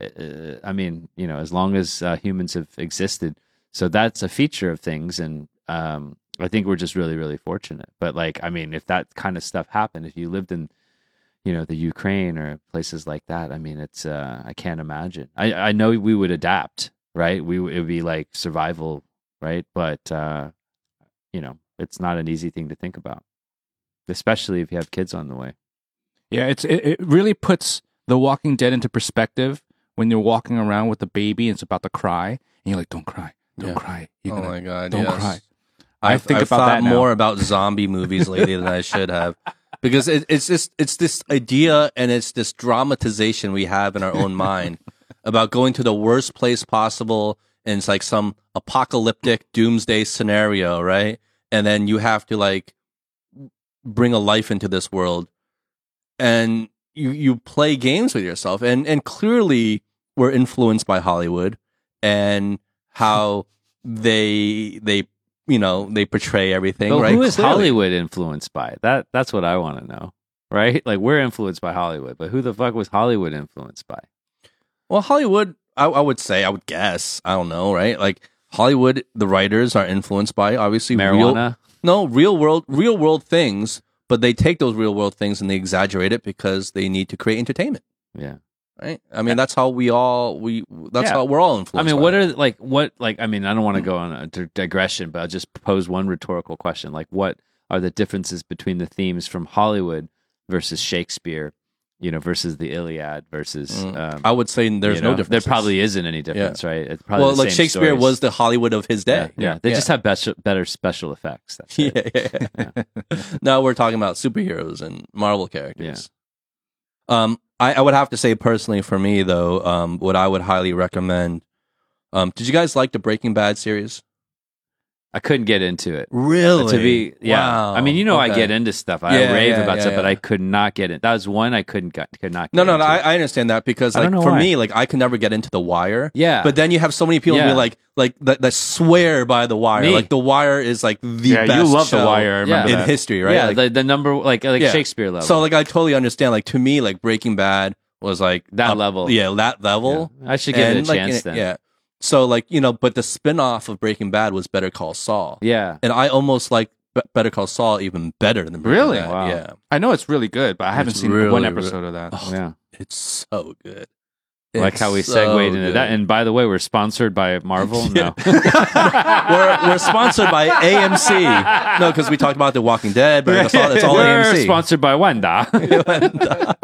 uh, I mean, you know, as long as uh, humans have existed, so that's a feature of things, and um, I think we're just really, really fortunate. But like, I mean, if that kind of stuff happened, if you lived in you know the Ukraine or places like that, I mean, it's uh, I can't imagine. I I know we would adapt, right? We it would be like survival, right? But uh, you know, it's not an easy thing to think about, especially if you have kids on the way. Yeah, it's it, it really puts The Walking Dead into perspective when you're walking around with a baby and it's about to cry, and you're like, "Don't cry, don't Yeah. cry, you're oh gonna my god! don't yes. cry." I I've, think I've about thought that now. more about zombie movies lately than I should have, because it, it's just it's this idea and it's this dramatization we have in our own mind about going to the worst place possible, and it's like some apocalyptic doomsday scenario, right? And then you have to like bring a life into this world, and you you play games with yourself, and and clearly we're influenced by Hollywood and how they they you know they portray everything But right who is Clearly. Hollywood influenced by? That that's what I want to know, right? Like we're influenced by Hollywood, but who the fuck was Hollywood influenced by? well hollywood I, I would say i would guess i don't know right like hollywood the writers are influenced by obviously real Marijuana. no real world real world things but they take those real world things and they exaggerate it because they need to create entertainment Yeah. Right i mean that's how we all we that's Yeah. how we're all influenced. I mean, what it. are like what like I mean, I don't want to go on a digression, but I'll just pose one rhetorical question: like, what are the differences between the themes from Hollywood versus Shakespeare? You know, versus the Iliad versus. Mm. Um, i would say there's you no difference There probably isn't any difference, right? It's probably well like shakespeare stories. was the hollywood of his Yeah, day yeah. They just have better better special effects. Yeah, yeah, yeah. now we're talking about superheroes and Marvel characters. Um, I, I would have to say personally for me though, um, what I would highly recommend. Um, did you guys like the Breaking Bad series? I couldn't get into it. Really? To be, yeah. Wow. I mean, you know, I get into stuff. I Yeah, rave yeah, about yeah, stuff, but. I could not get it. That was one I couldn't get, could not. Get No, no, no. I, I understand that because, like, for why. me, like, I could never get into the wire. Yeah. But then you have so many people Yeah. be like, like that, that swear by the wire. Me. Like, the wire is like the yeah, best you love show the wire. I remember in history, right? Yeah, Like, the, the number like like Yeah. Shakespeare level. So, like, I totally understand. Like, to me, like, Breaking Bad was like That up- level. Yeah, that level. Yeah. I should give And, it a like, chance yeah, then. Yeah. So, like, you know, but the spin off of Breaking Bad was Better Call Saul. Yeah. And I almost like Be- Better Call Saul even better than Breaking Really? Bad. Wow. Yeah. I know it's really good, but I haven't It's seen really, one really- episode of that. Oh, Yeah. It's so good. like how we so segued into good. that. And by the way, we're sponsored by Marvel. No. we're, we're sponsored by AMC. No, because we talked about The Walking Dead, but it's all, it's all we're AMC. sponsored by Wanda.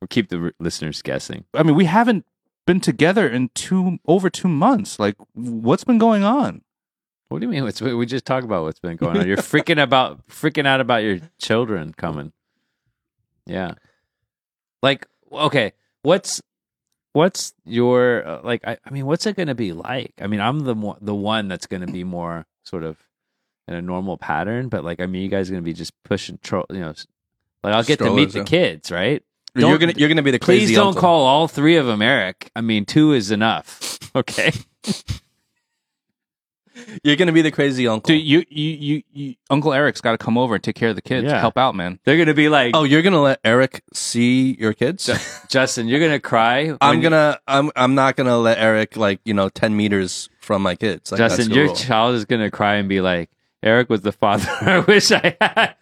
we'll keep the listeners guessing. I mean, we haven't been together in two over two months. Like, what's been going on? What do you mean? What's, we just talked about what's been going on. You're freaking about freaking out about your children coming. Yeah. Like okay, what's what's your uh, like? I, I mean, what's it going to be like? I mean, I'm the mo- the one that's going to be more sort of in a normal pattern, but like, I mean, you guys are going to be just pushing, tro- you know, like I'll get to meet the yeah. kids, right? You're gonna you're gonna be the Please crazy don't uncle. call all three of them Eric. I mean, two is enough. Okay. You're gonna be the crazy uncle. Dude, you, you, you, you Uncle Eric's got to come over and take care of the kids. Yeah. Help out, man. They're going to be like, oh, you're gonna let Eric see your kids? Justin, you're going to cry. I'm gonna I'm I'm not gonna let Eric like you know ten meters from my kids. Like, Justin, your rule. child is going to cry and be like, Eric was the father I wish I had.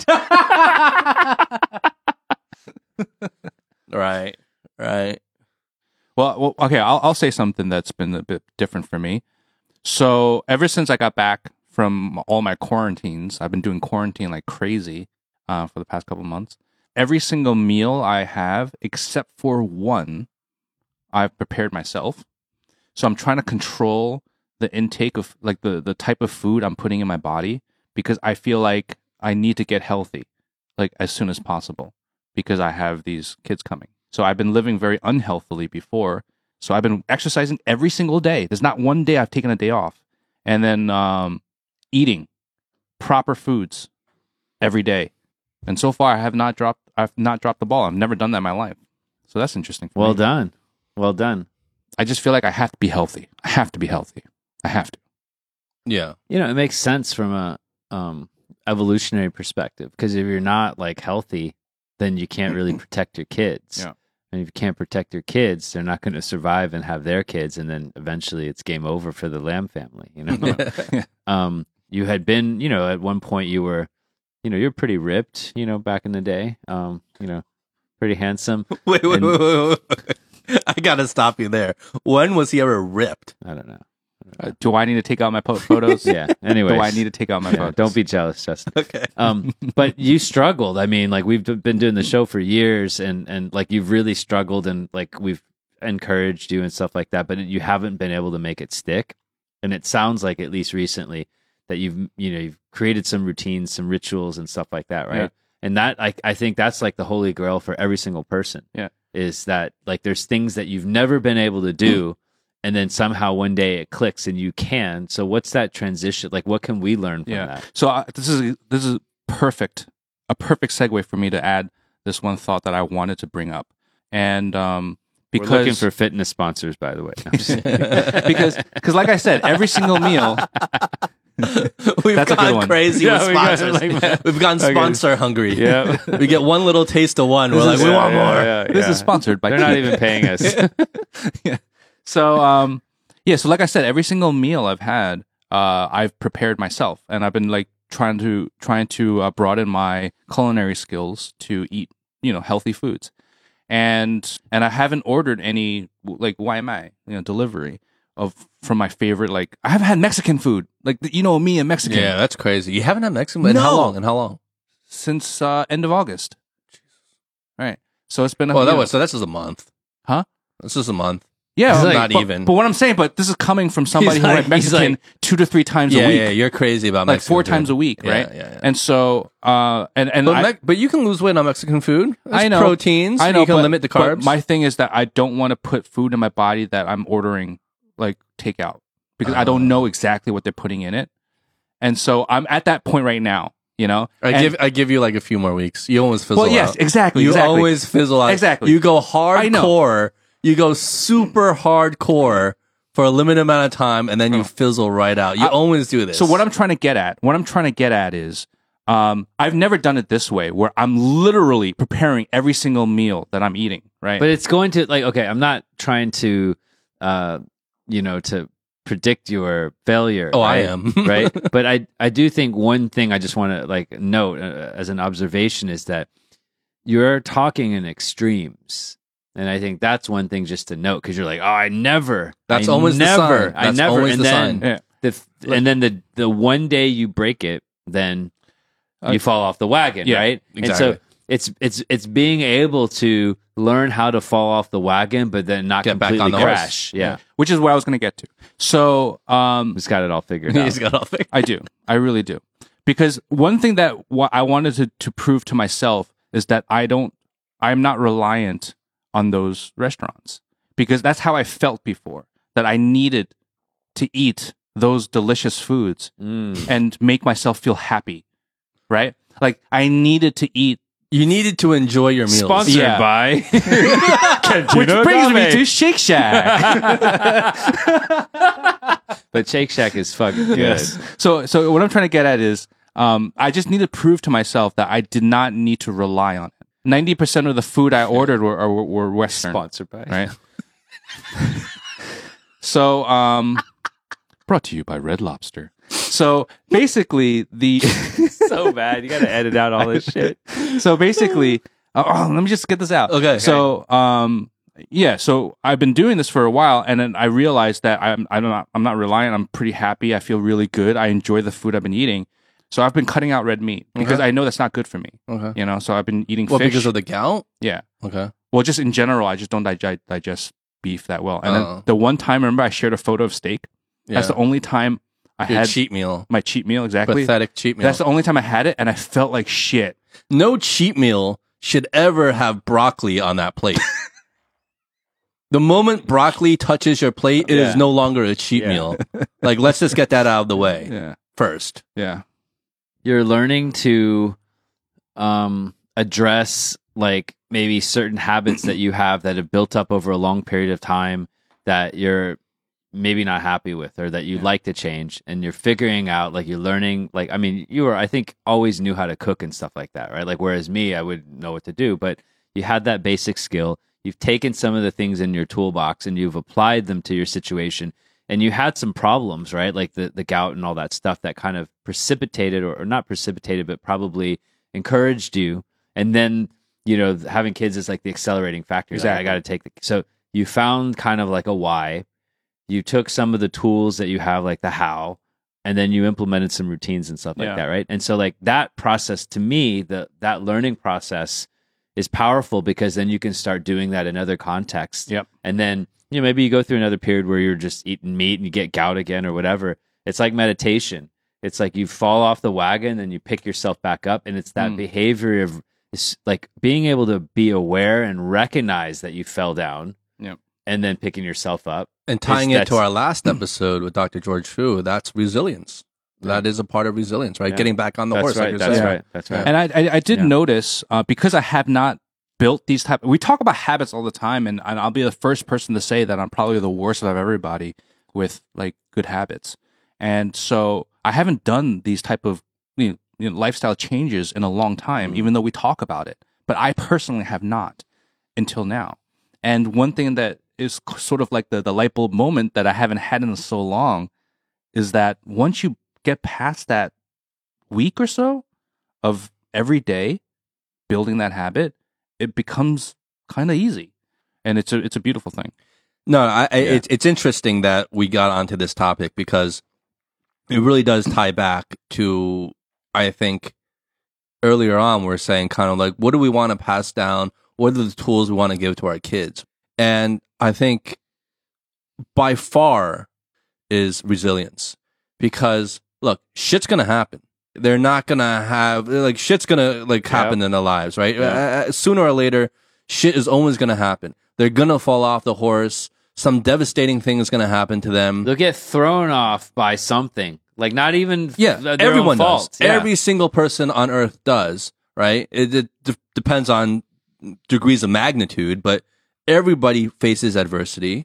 Right, right. Well, well okay, I'll, I'll say something that's been a bit different for me. So, ever since I got back from all my quarantines, I've been doing quarantine like crazy uh, for the past couple months. Every single meal I have, except for one, I've prepared myself. So, I'm trying to control the intake of like the, the type of food I'm putting in my body because I feel like I need to get healthy like as soon as possible because I have these kids coming. So I've been living very unhealthily before. So I've been exercising every single day. There's not one day I've taken a day off. And then um, eating proper foods every day. And so far I have not dropped I've not dropped the ball. I've never done that in my life. So that's interesting. for well me. done. Well done. I just feel like I have to be healthy. I have to be healthy. I have to. Yeah, You know, it makes sense from a um, evolutionary perspective because if you're not like healthy, then you can't really protect your kids. Yeah. And if you can't protect your kids, they're not going to survive and have their kids, and then eventually it's game over for the Lamb family. You know, um, you had been, you know, at one point you were, you know, you're pretty ripped, you know, back in the day, um, you know, pretty handsome. wait, wait, And- wait, wait, wait. I gotta stop you there. When was he ever ripped? I don't know. Uh, do I need to take out my po- photos? Yeah. Anyway, Do I need to take out my yeah, photos? don't be jealous, Justin. Okay. um but you struggled i mean like we've been doing the show for years and and like you've really struggled and like we've encouraged you and stuff like that but you haven't been able to make it stick and it sounds like at least recently that you've you know you've created some routines some rituals and stuff like that right Yeah. and that I, I think that's like the holy grail for every single person Yeah. is that like there's things that you've never been able to do and then somehow one day it clicks and you can so what's that transition like what can we learn from Yeah. that So uh, this is this is perfect, a perfect segue for me to add this one thought that I wanted to bring up, and um, because We're looking for fitness sponsors, by the way. No, I'm just kidding. because because like I said, every single meal. We've That's a good gone one. crazy Yeah, with we got, sponsors. like, We've gone Okay. sponsor hungry. yeah. we get one little taste of one. We're like, we Yeah, want yeah, more. yeah, This yeah. is sponsored by. They're not even paying us. So um, yeah. So like I said, every single meal I've had, uh, I've prepared myself, and I've been like trying to trying to uh, broaden my culinary skills to eat you know healthy foods, and and I haven't ordered any like YMI you know delivery of from my favorite like I haven't had Mexican food like you know me and Mexican Yeah, that's crazy. You haven't had Mexican? food In how No. long? And how long? since uh, end of August. Right. So it's been a Oh, that know- was so. That's just a month. Huh? This is a month. Yeah, is but- not but- even. But what I'm saying, but this is coming from somebody He's who like- he's Mexican like- two to three times yeah, a week, yeah. You're crazy about Mexican. like Mexican four food. times a week, Yeah, right? Yeah, yeah. And so, uh, and and but, I, Mex- but you can lose weight on Mexican food. There's I know proteins. I know, you can but- limit the but carbs. my thing is that I don't want to put food in my body that I'm ordering like takeout because I don't know exactly what they're putting in it. And so I'm at that point right now, you know. I And- give I give you like a few more weeks. You always fizzle Well, yes, out. exactly, You exactly. always fizzle out. Exactly. You go I know. hardcore. You go super hardcore for a limited amount of time, and then you fizzle right out. You I- always do this. So what I'm trying to get at, what I'm trying to get at is, um, I've never done it this way, where I'm literally preparing every single meal that I'm eating. Right. But it's going to like okay, I'm not trying to uh you know to predict your failure. Oh, I am. right? But I I do think one thing I just want to like note uh, as an observation is that you're talking in extremes. And I think that's one thing just to note because you're like, oh, I never. That's I always the never. sign. I That's never. always and the then sign. The and then the the one day you break it, then Uh, you fall off the wagon, yeah, right? And exactly. so it's it's it's being able to learn how to fall off the wagon, but then not Get back completely on the horse. crash. Yeah, Which is what I was going to get to. So, um, he's got it all figured out. He's got all figured. I do. I really do. Because one thing that wa- I wanted to, to prove to myself is that I don't, I'm not reliant on those restaurants because that's how I felt before that I needed to eat those delicious foods Mm. and make myself feel happy. Right? Like I needed to eat. You needed to enjoy your meals. Sponsored Yeah. by Which brings me to Shake Shack. But Shake Shack is fucking good. Yes. So, so what I'm trying to get at is, um, I just need to prove to myself that I did not need to rely on it. Ninety percent of the food I ordered were were, were Western, Sponsored by. right? so, um, brought to you by Red Lobster. So basically, the so bad. You got to edit out all this shit. so basically, uh, oh, let me just get this out. Okay. So, um, yeah. So I've been doing this for a while, and then I realized that I'm I'm not I'm not reliant. I'm pretty happy. I feel really good. I enjoy the food I've been eating. So I've been cutting out red meat because Okay. I know that's not good for me. Okay. You know. So I've been eating Well, fish. because of the gout. yeah. Okay. Well, just in general, I just don't digest digest beef that well. And Oh. then the one time, remember, I shared a photo of steak. Yeah. That's the only time I Your had cheat meal. my cheat meal. Exactly. Pathetic cheat meal. That's the only time I had it, and I felt like shit. no cheat meal should ever have broccoli on that plate. the moment broccoli touches your plate, it is Yeah. no longer a cheat Yeah. meal. Like, let's just get that out of the way Yeah. first. Yeah. You're learning to um, address like maybe certain habits that you have that have built up over a long period of time that you're maybe not happy with or that you'd like to change and you're figuring out like you're learning like i mean you were i think always knew how to cook and stuff like that right? Like whereas me i would know what to do but you had that basic skill. You've taken some of the things in your toolbox and you've applied them to your situation and you had some problems right? Like the, the gout and all that stuff that kind of precipitated or, or not precipitated but probably encouraged you. And then you know having kids is like the accelerating factor. Like, i got to take the so you found kind of like a why. You took some of the tools that you have like the how and then you implemented some routines and stuff like Yeah. that right? And so like that process to me the that learning process is powerful because then you can start doing that in other contexts. Yep. and then you know maybe you go through another period where you're just eating meat and you get gout again or whatever it's like meditation it's like you fall off the wagon and you pick yourself back up and it's that Mm. behavior of it's like being able to be aware and recognize that you fell down Yep. and then picking yourself up And tying it to our last episode with Dr. George Fu, that's resilience. That is a part of resilience, right? Yeah. Getting back on the that's horse. right like you're that's saying. right that's right And I, I, I did Yeah. notice uh, because I have not built these type. We talk about habits all the time, and, and I'll be the first person to say that I'm probably the worst of everybody with like good habits. And so I haven't done these type of you know, you know, lifestyle changes in a long time, mm. even though we talk about it. But I personally have not until now. And one thing that is sort of like the, the light bulb moment that I haven't had in so long is that once you get past that week or so of every day building that habit, it becomes kind of easy. And it's a it's a beautiful thing. No, I, Yeah. it's it's interesting that we got onto this topic because it really does tie back to I think earlier on we are saying kind of like what do we want to pass down? What are the tools we want to give to our kids? And I think by far is resilience because look, shit's gonna happen. They're not gonna have like shit's gonna like happen in their lives, right? Yeah. Uh, sooner or later, shit is always gonna happen. They're gonna fall off the horse. some devastating thing is going to happen to them. They'll get thrown off by something. Like not even Yeah, everyone fault. does. Yeah. Every single person on earth does, right? It, it d- depends on degrees of magnitude, but everybody faces adversity.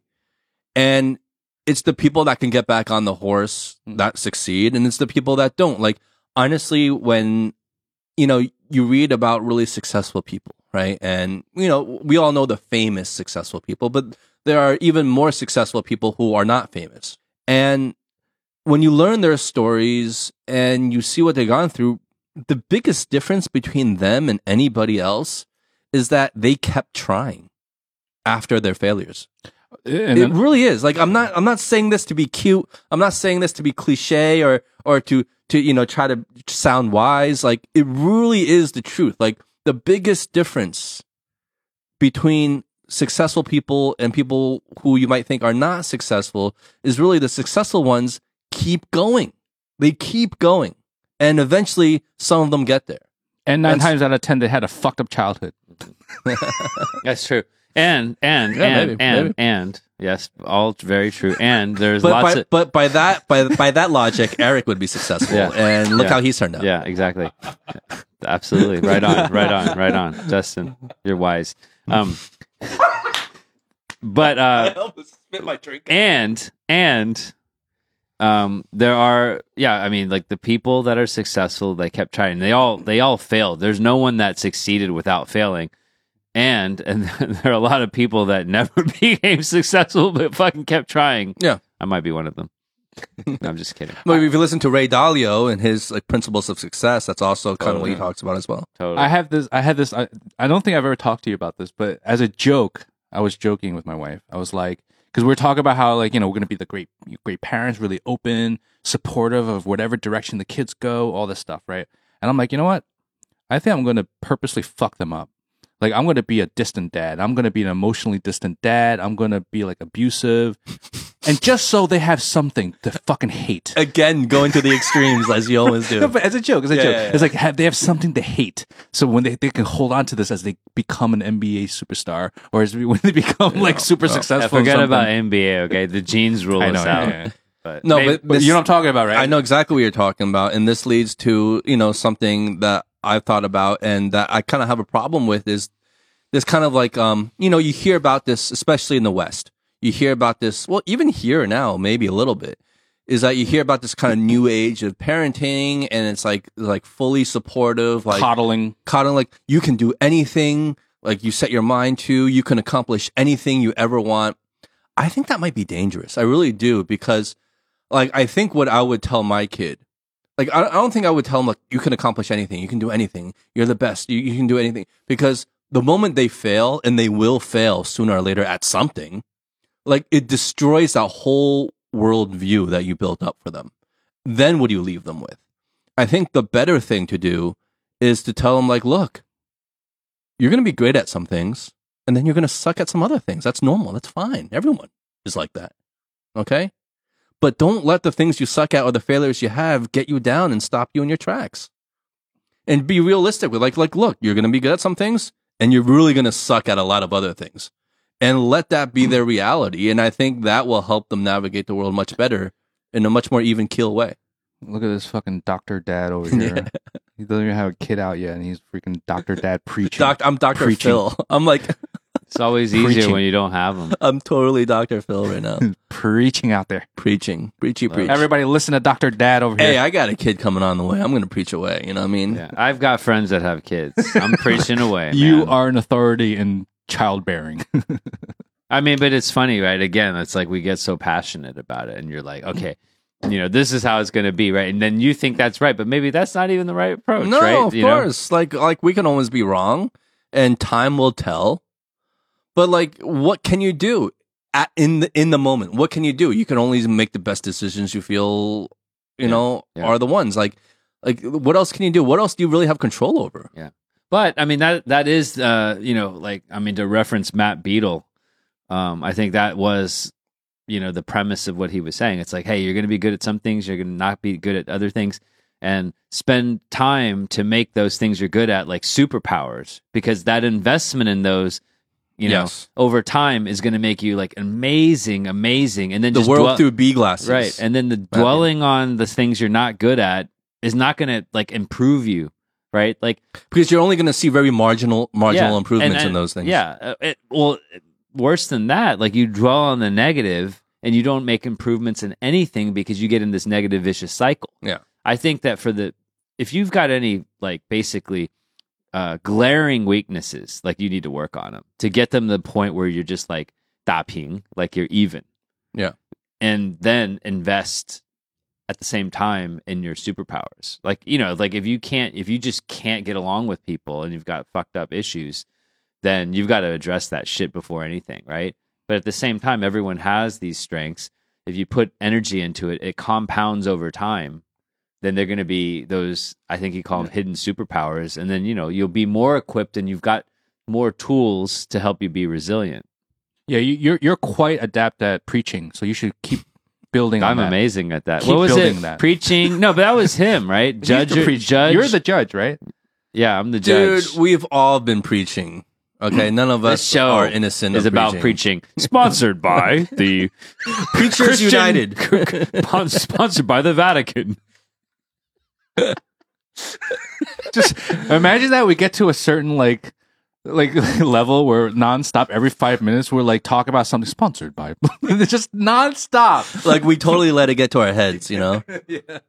And it's the people that can get back on the horse that succeed, and it's the people that don't. Like, honestly, when, you know, you read about really successful people, right? And, you know, we all know the famous successful people, but there are even more successful people who are not famous. And when you learn their stories and you see what they've gone through, the biggest difference between them and anybody else is that they kept trying after their failures. And it then- really is. Like I'm not I'm not saying this to be cute. I'm not saying this to be cliche or or to to you know try to sound wise. Like it really is the truth. Like the biggest difference between successful people and people who you might think are not successful is really the successful ones keep going. They keep going. And eventually some of them get there. and nine That's- times out of ten, they had a fucked up childhood. That's true. And and Yeah, and maybe, and maybe. and yes, all very true. And there's But lots by, of but by that by by that logic, Eric would be successful. Yeah. And look Yeah. how he's turned out. yeah, exactly. Absolutely. Right on. Right on. Right on. Justin, you're wise. Um but uh almost spit my drink. and and um there are yeah i mean like the people that are successful they kept trying they all they all failed there's no one that succeeded without failing and and there are a lot of people that never became successful but fucking kept trying Yeah. i might be one of them no, i'm just kidding But if you listen to Ray Dalio and his like principles of success, that's also kind of what he talks about as well. totally I have this. I had this. I, I don't think I've ever talked to you about this, but as a joke, I was joking with my wife. I was like, because we are talking about how like you know we're gonna be the great great parents, really open, supportive of whatever direction the kids go, all this stuff, right? And I'm like, you know what? I think I'm gonna purposely fuck them up. Like I'm gonna be a distant dad. I'm gonna be an emotionally distant dad. I'm gonna be like abusive, and just so they have something to fucking hate. Again, going to the extremes as you always do. No, but as a joke, as a Yeah, joke, yeah, yeah. it's like have, they have something to hate. So when they, they can hold on to this as they become an NBA superstar, or as when they become like super Yeah, successful. in forget about nba okay the genes rule I us know, out yeah, yeah. but No, maybe- but But you know what I'm talking about, right? I know exactly what you're talking about, and this leads to you know something that I've thought about and that I kind of have a problem with is this kind of like um you know you hear about this especially in the West. You hear about this well even here now maybe a little bit is that you hear about this kind of new age of parenting and it's like like fully supportive like coddling. coddling like you can do anything like you set your mind to you can accomplish anything you ever want i think that might be dangerous i really do because like i think what i would tell my kid like i, I don't think i would tell them like you can accomplish anything you can do anything you're the best you, you can do anything because the moment they fail and they will fail sooner or later at something like it destroys that whole worldview that you built up for them. Then what do you leave them with? I think the better thing to do is to tell them like look you're going to be great at some things and then you're going to suck at some other things. That's normal that's fine everyone is like that okay but don't let the things you suck at or the failures you have get you down and stop you in your tracks and be realistic with like like look you're going to be good at some things and you're really going to suck at a lot of other things and let that be their reality and i think that will help them navigate the world much better in a much more even keel way Look at this fucking doctor dad over here. He doesn't even have a kid out yet, and he's freaking doctor dad preaching. Doc, i'm dr Preaching. phil i'm like it's always easier Preaching. when you don't have them i'm totally dr phil right now preaching out there. preaching preachy preach Everybody listen to Doctor Dad over here. Hey. I got a kid coming on the way. I'm going to preach away. You know what I mean? yeah i've got friends that have kids i'm preaching away you man. are an authority in childbearing. I mean, but it's funny, right? Again, it's like we get so passionate about it, and you're like, okay, you know, this is how it's going to be, right? And then you think that's right, but maybe that's not even the right approach, No, right? of You know? course. Like, like we can always be wrong, and time will tell. But like, what can you do at in the in the moment? What can you do? You can only make the best decisions you feel, you Yeah, know, yeah. are the ones. Like, like what else can you do? What else do you really have control over? Yeah. But I mean, that that is, uh, you know, like I mean, to reference Matt Beadle, um, I think that was, you know, the premise of what he was saying. It's like, hey, you're going to be good at some things, you're going to not be good at other things, and spend time to make those things you're good at like superpowers, because that investment in those you know, Yes. over time is going to make you like amazing, amazing, and then The just world dwell- through B glasses. right, and then the dwelling on the things you're not good at is not going to like improve you, right? Like because you're only going to see very marginal marginal yeah, improvements and- in those things. Yeah, uh, it, well, worse than that, like you dwell on the negative and you don't make improvements in anything because you get in this negative vicious cycle. Yeah. I think that for the if you've got any like basically uh, glaring weaknesses, like you need to work on them to get them to the point where you're just like ping, like you're even. Yeah. And then invest at the same time in your superpowers. Like, you know, like if you can't if you just can't get along with people and you've got fucked up issues, then you've got to address that shit before anything, right? But at the same time, everyone has these strengths. If you put energy into it, it compounds over time then they're going to be those i think you call them hidden superpowers and then you know you'll be more equipped and you've got more tools to help you be resilient Yeah, you, you're you're quite adept at preaching, so you should keep building. on i'm that. amazing at that Keep what was building it that. preaching no but that was him right judge the judge You're the judge, right? yeah i'm the judge. dude, judge we've all been preaching. Okay, mm. none of this us show are innocent. is of about preaching sponsored by the Preachers Christian- United. sponsored by the vatican Just imagine that we get to a certain like like level where nonstop every five minutes we're like talk about something sponsored by. it's just nonstop. like we totally let it get to our heads, you know? yeah.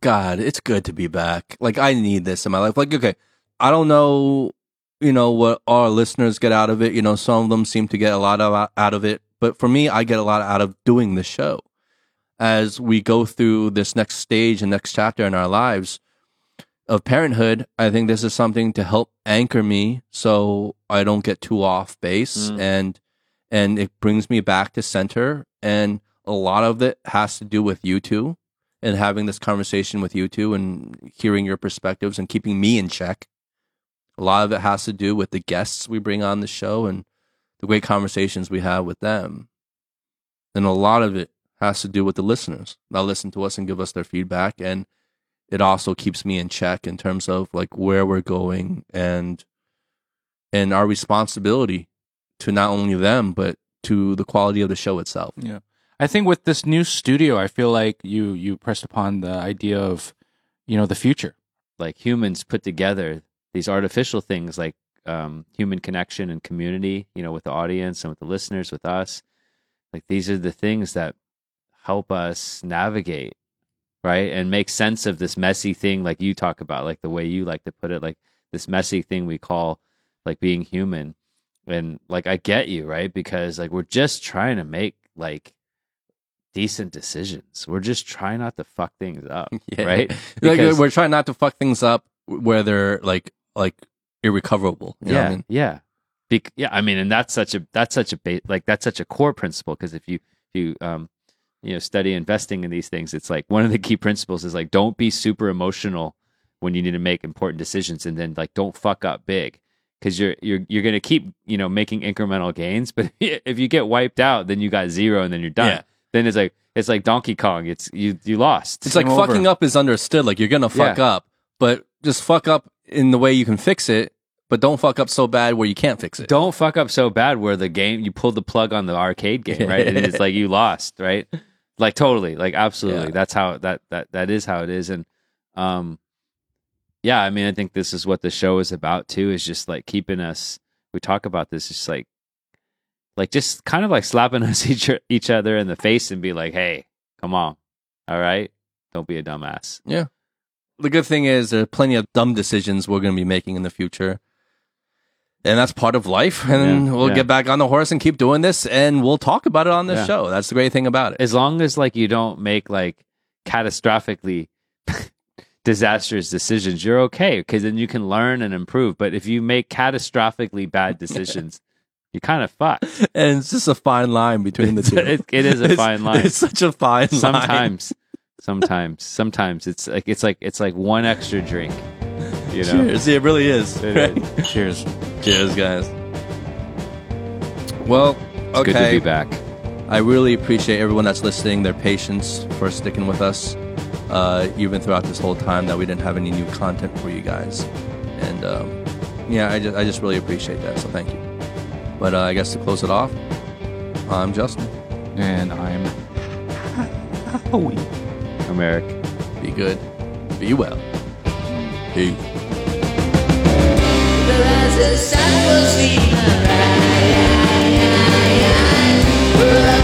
God, it's good to be back. Like I need this in my life. Like, okay, I don't know, you know, what our listeners get out of it. You know, some of them seem to get a lot of out of it, but for me, I get a lot out of doing the show. As we go through this next stage and next chapter in our lives of parenthood, I think this is something to help anchor me so I don't get too off base Mm. and and it brings me back to center and a lot of it has to do with you two and having this conversation with you two and hearing your perspectives and keeping me in check. A lot of it has to do with the guests we bring on the show and the great conversations we have with them. And a lot of it has to do with the listeners that listen to us and give us their feedback. And it also keeps me in check in terms of like where we're going and and our responsibility to not only them but to the quality of the show itself. Yeah. I think with this new studio, I feel like you you pressed upon the idea of, you know, the future. like humans put together these artificial things like um, human connection and community, you know, with the audience and with the listeners, with us. Like these are the things that help us navigate, right? And make sense of this messy thing, like you talk about, like the way you like to put it, like this messy thing we call like being human. And like, I get you, right? Because like we're just trying to make like decent decisions. We're just trying not to fuck things up, Yeah. right? Like we're trying not to fuck things up where they're like like irrecoverable. You know yeah, I mean? yeah, Bec- yeah. I mean, and that's such a that's such a ba- like that's such a core principle because if you if you um you know study investing in these things, it's like one of the key principles is like don't be super emotional when you need to make important decisions, and then like don't fuck up big because you're you're you're gonna keep you know making incremental gains, but if you get wiped out, then you got zero, and then you're done. Yeah. Then it's like it's like Donkey Kong. It's you you lost. It's like Game over. fucking up is understood. Like you're gonna fuck Yeah. up, but just fuck up in the way you can fix it. But don't fuck up so bad where you can't fix it. don't fuck up so bad where the game you pulled the plug on the arcade game, right? and it's like you lost, right? Like totally, like absolutely. Yeah. That's how that that that is how it is, and um, yeah. I mean, I think this is what the show is about too. Is just like keeping us. We talk about this, just like, like just kind of like slapping us each each other in the face and be like, hey, come on, all right, don't be a dumbass. Yeah. The good thing is there are plenty of dumb decisions we're gonna be making in the future. And that's part of life. And Yeah, we'll yeah. get back on the horse and keep doing this and we'll talk about it on this Yeah. show. That's the great thing about it. as long as like you don't make like catastrophically disastrous decisions you're okay because then you can learn and improve but if you make catastrophically bad decisions you're kind of fucked. And it's just a fine line between the two. it, it is a It's- fine line It's such a fine line. sometimes sometimes sometimes it's like it's like it's like one extra drink you know Cheers. It really is. It is. Cheers. Cheers, guys. Well, it's okay. good to be back I really appreciate everyone that's listening, their patience for sticking with us, uh, even throughout this whole time that we didn't have any new content for you guys. And um, yeah, I just, I just really appreciate that. So thank you. But uh, I guess to close it off, I'm Justin. And I'm Howie. I'm Eric. Be good. Be well. Peace. The sun will see my right.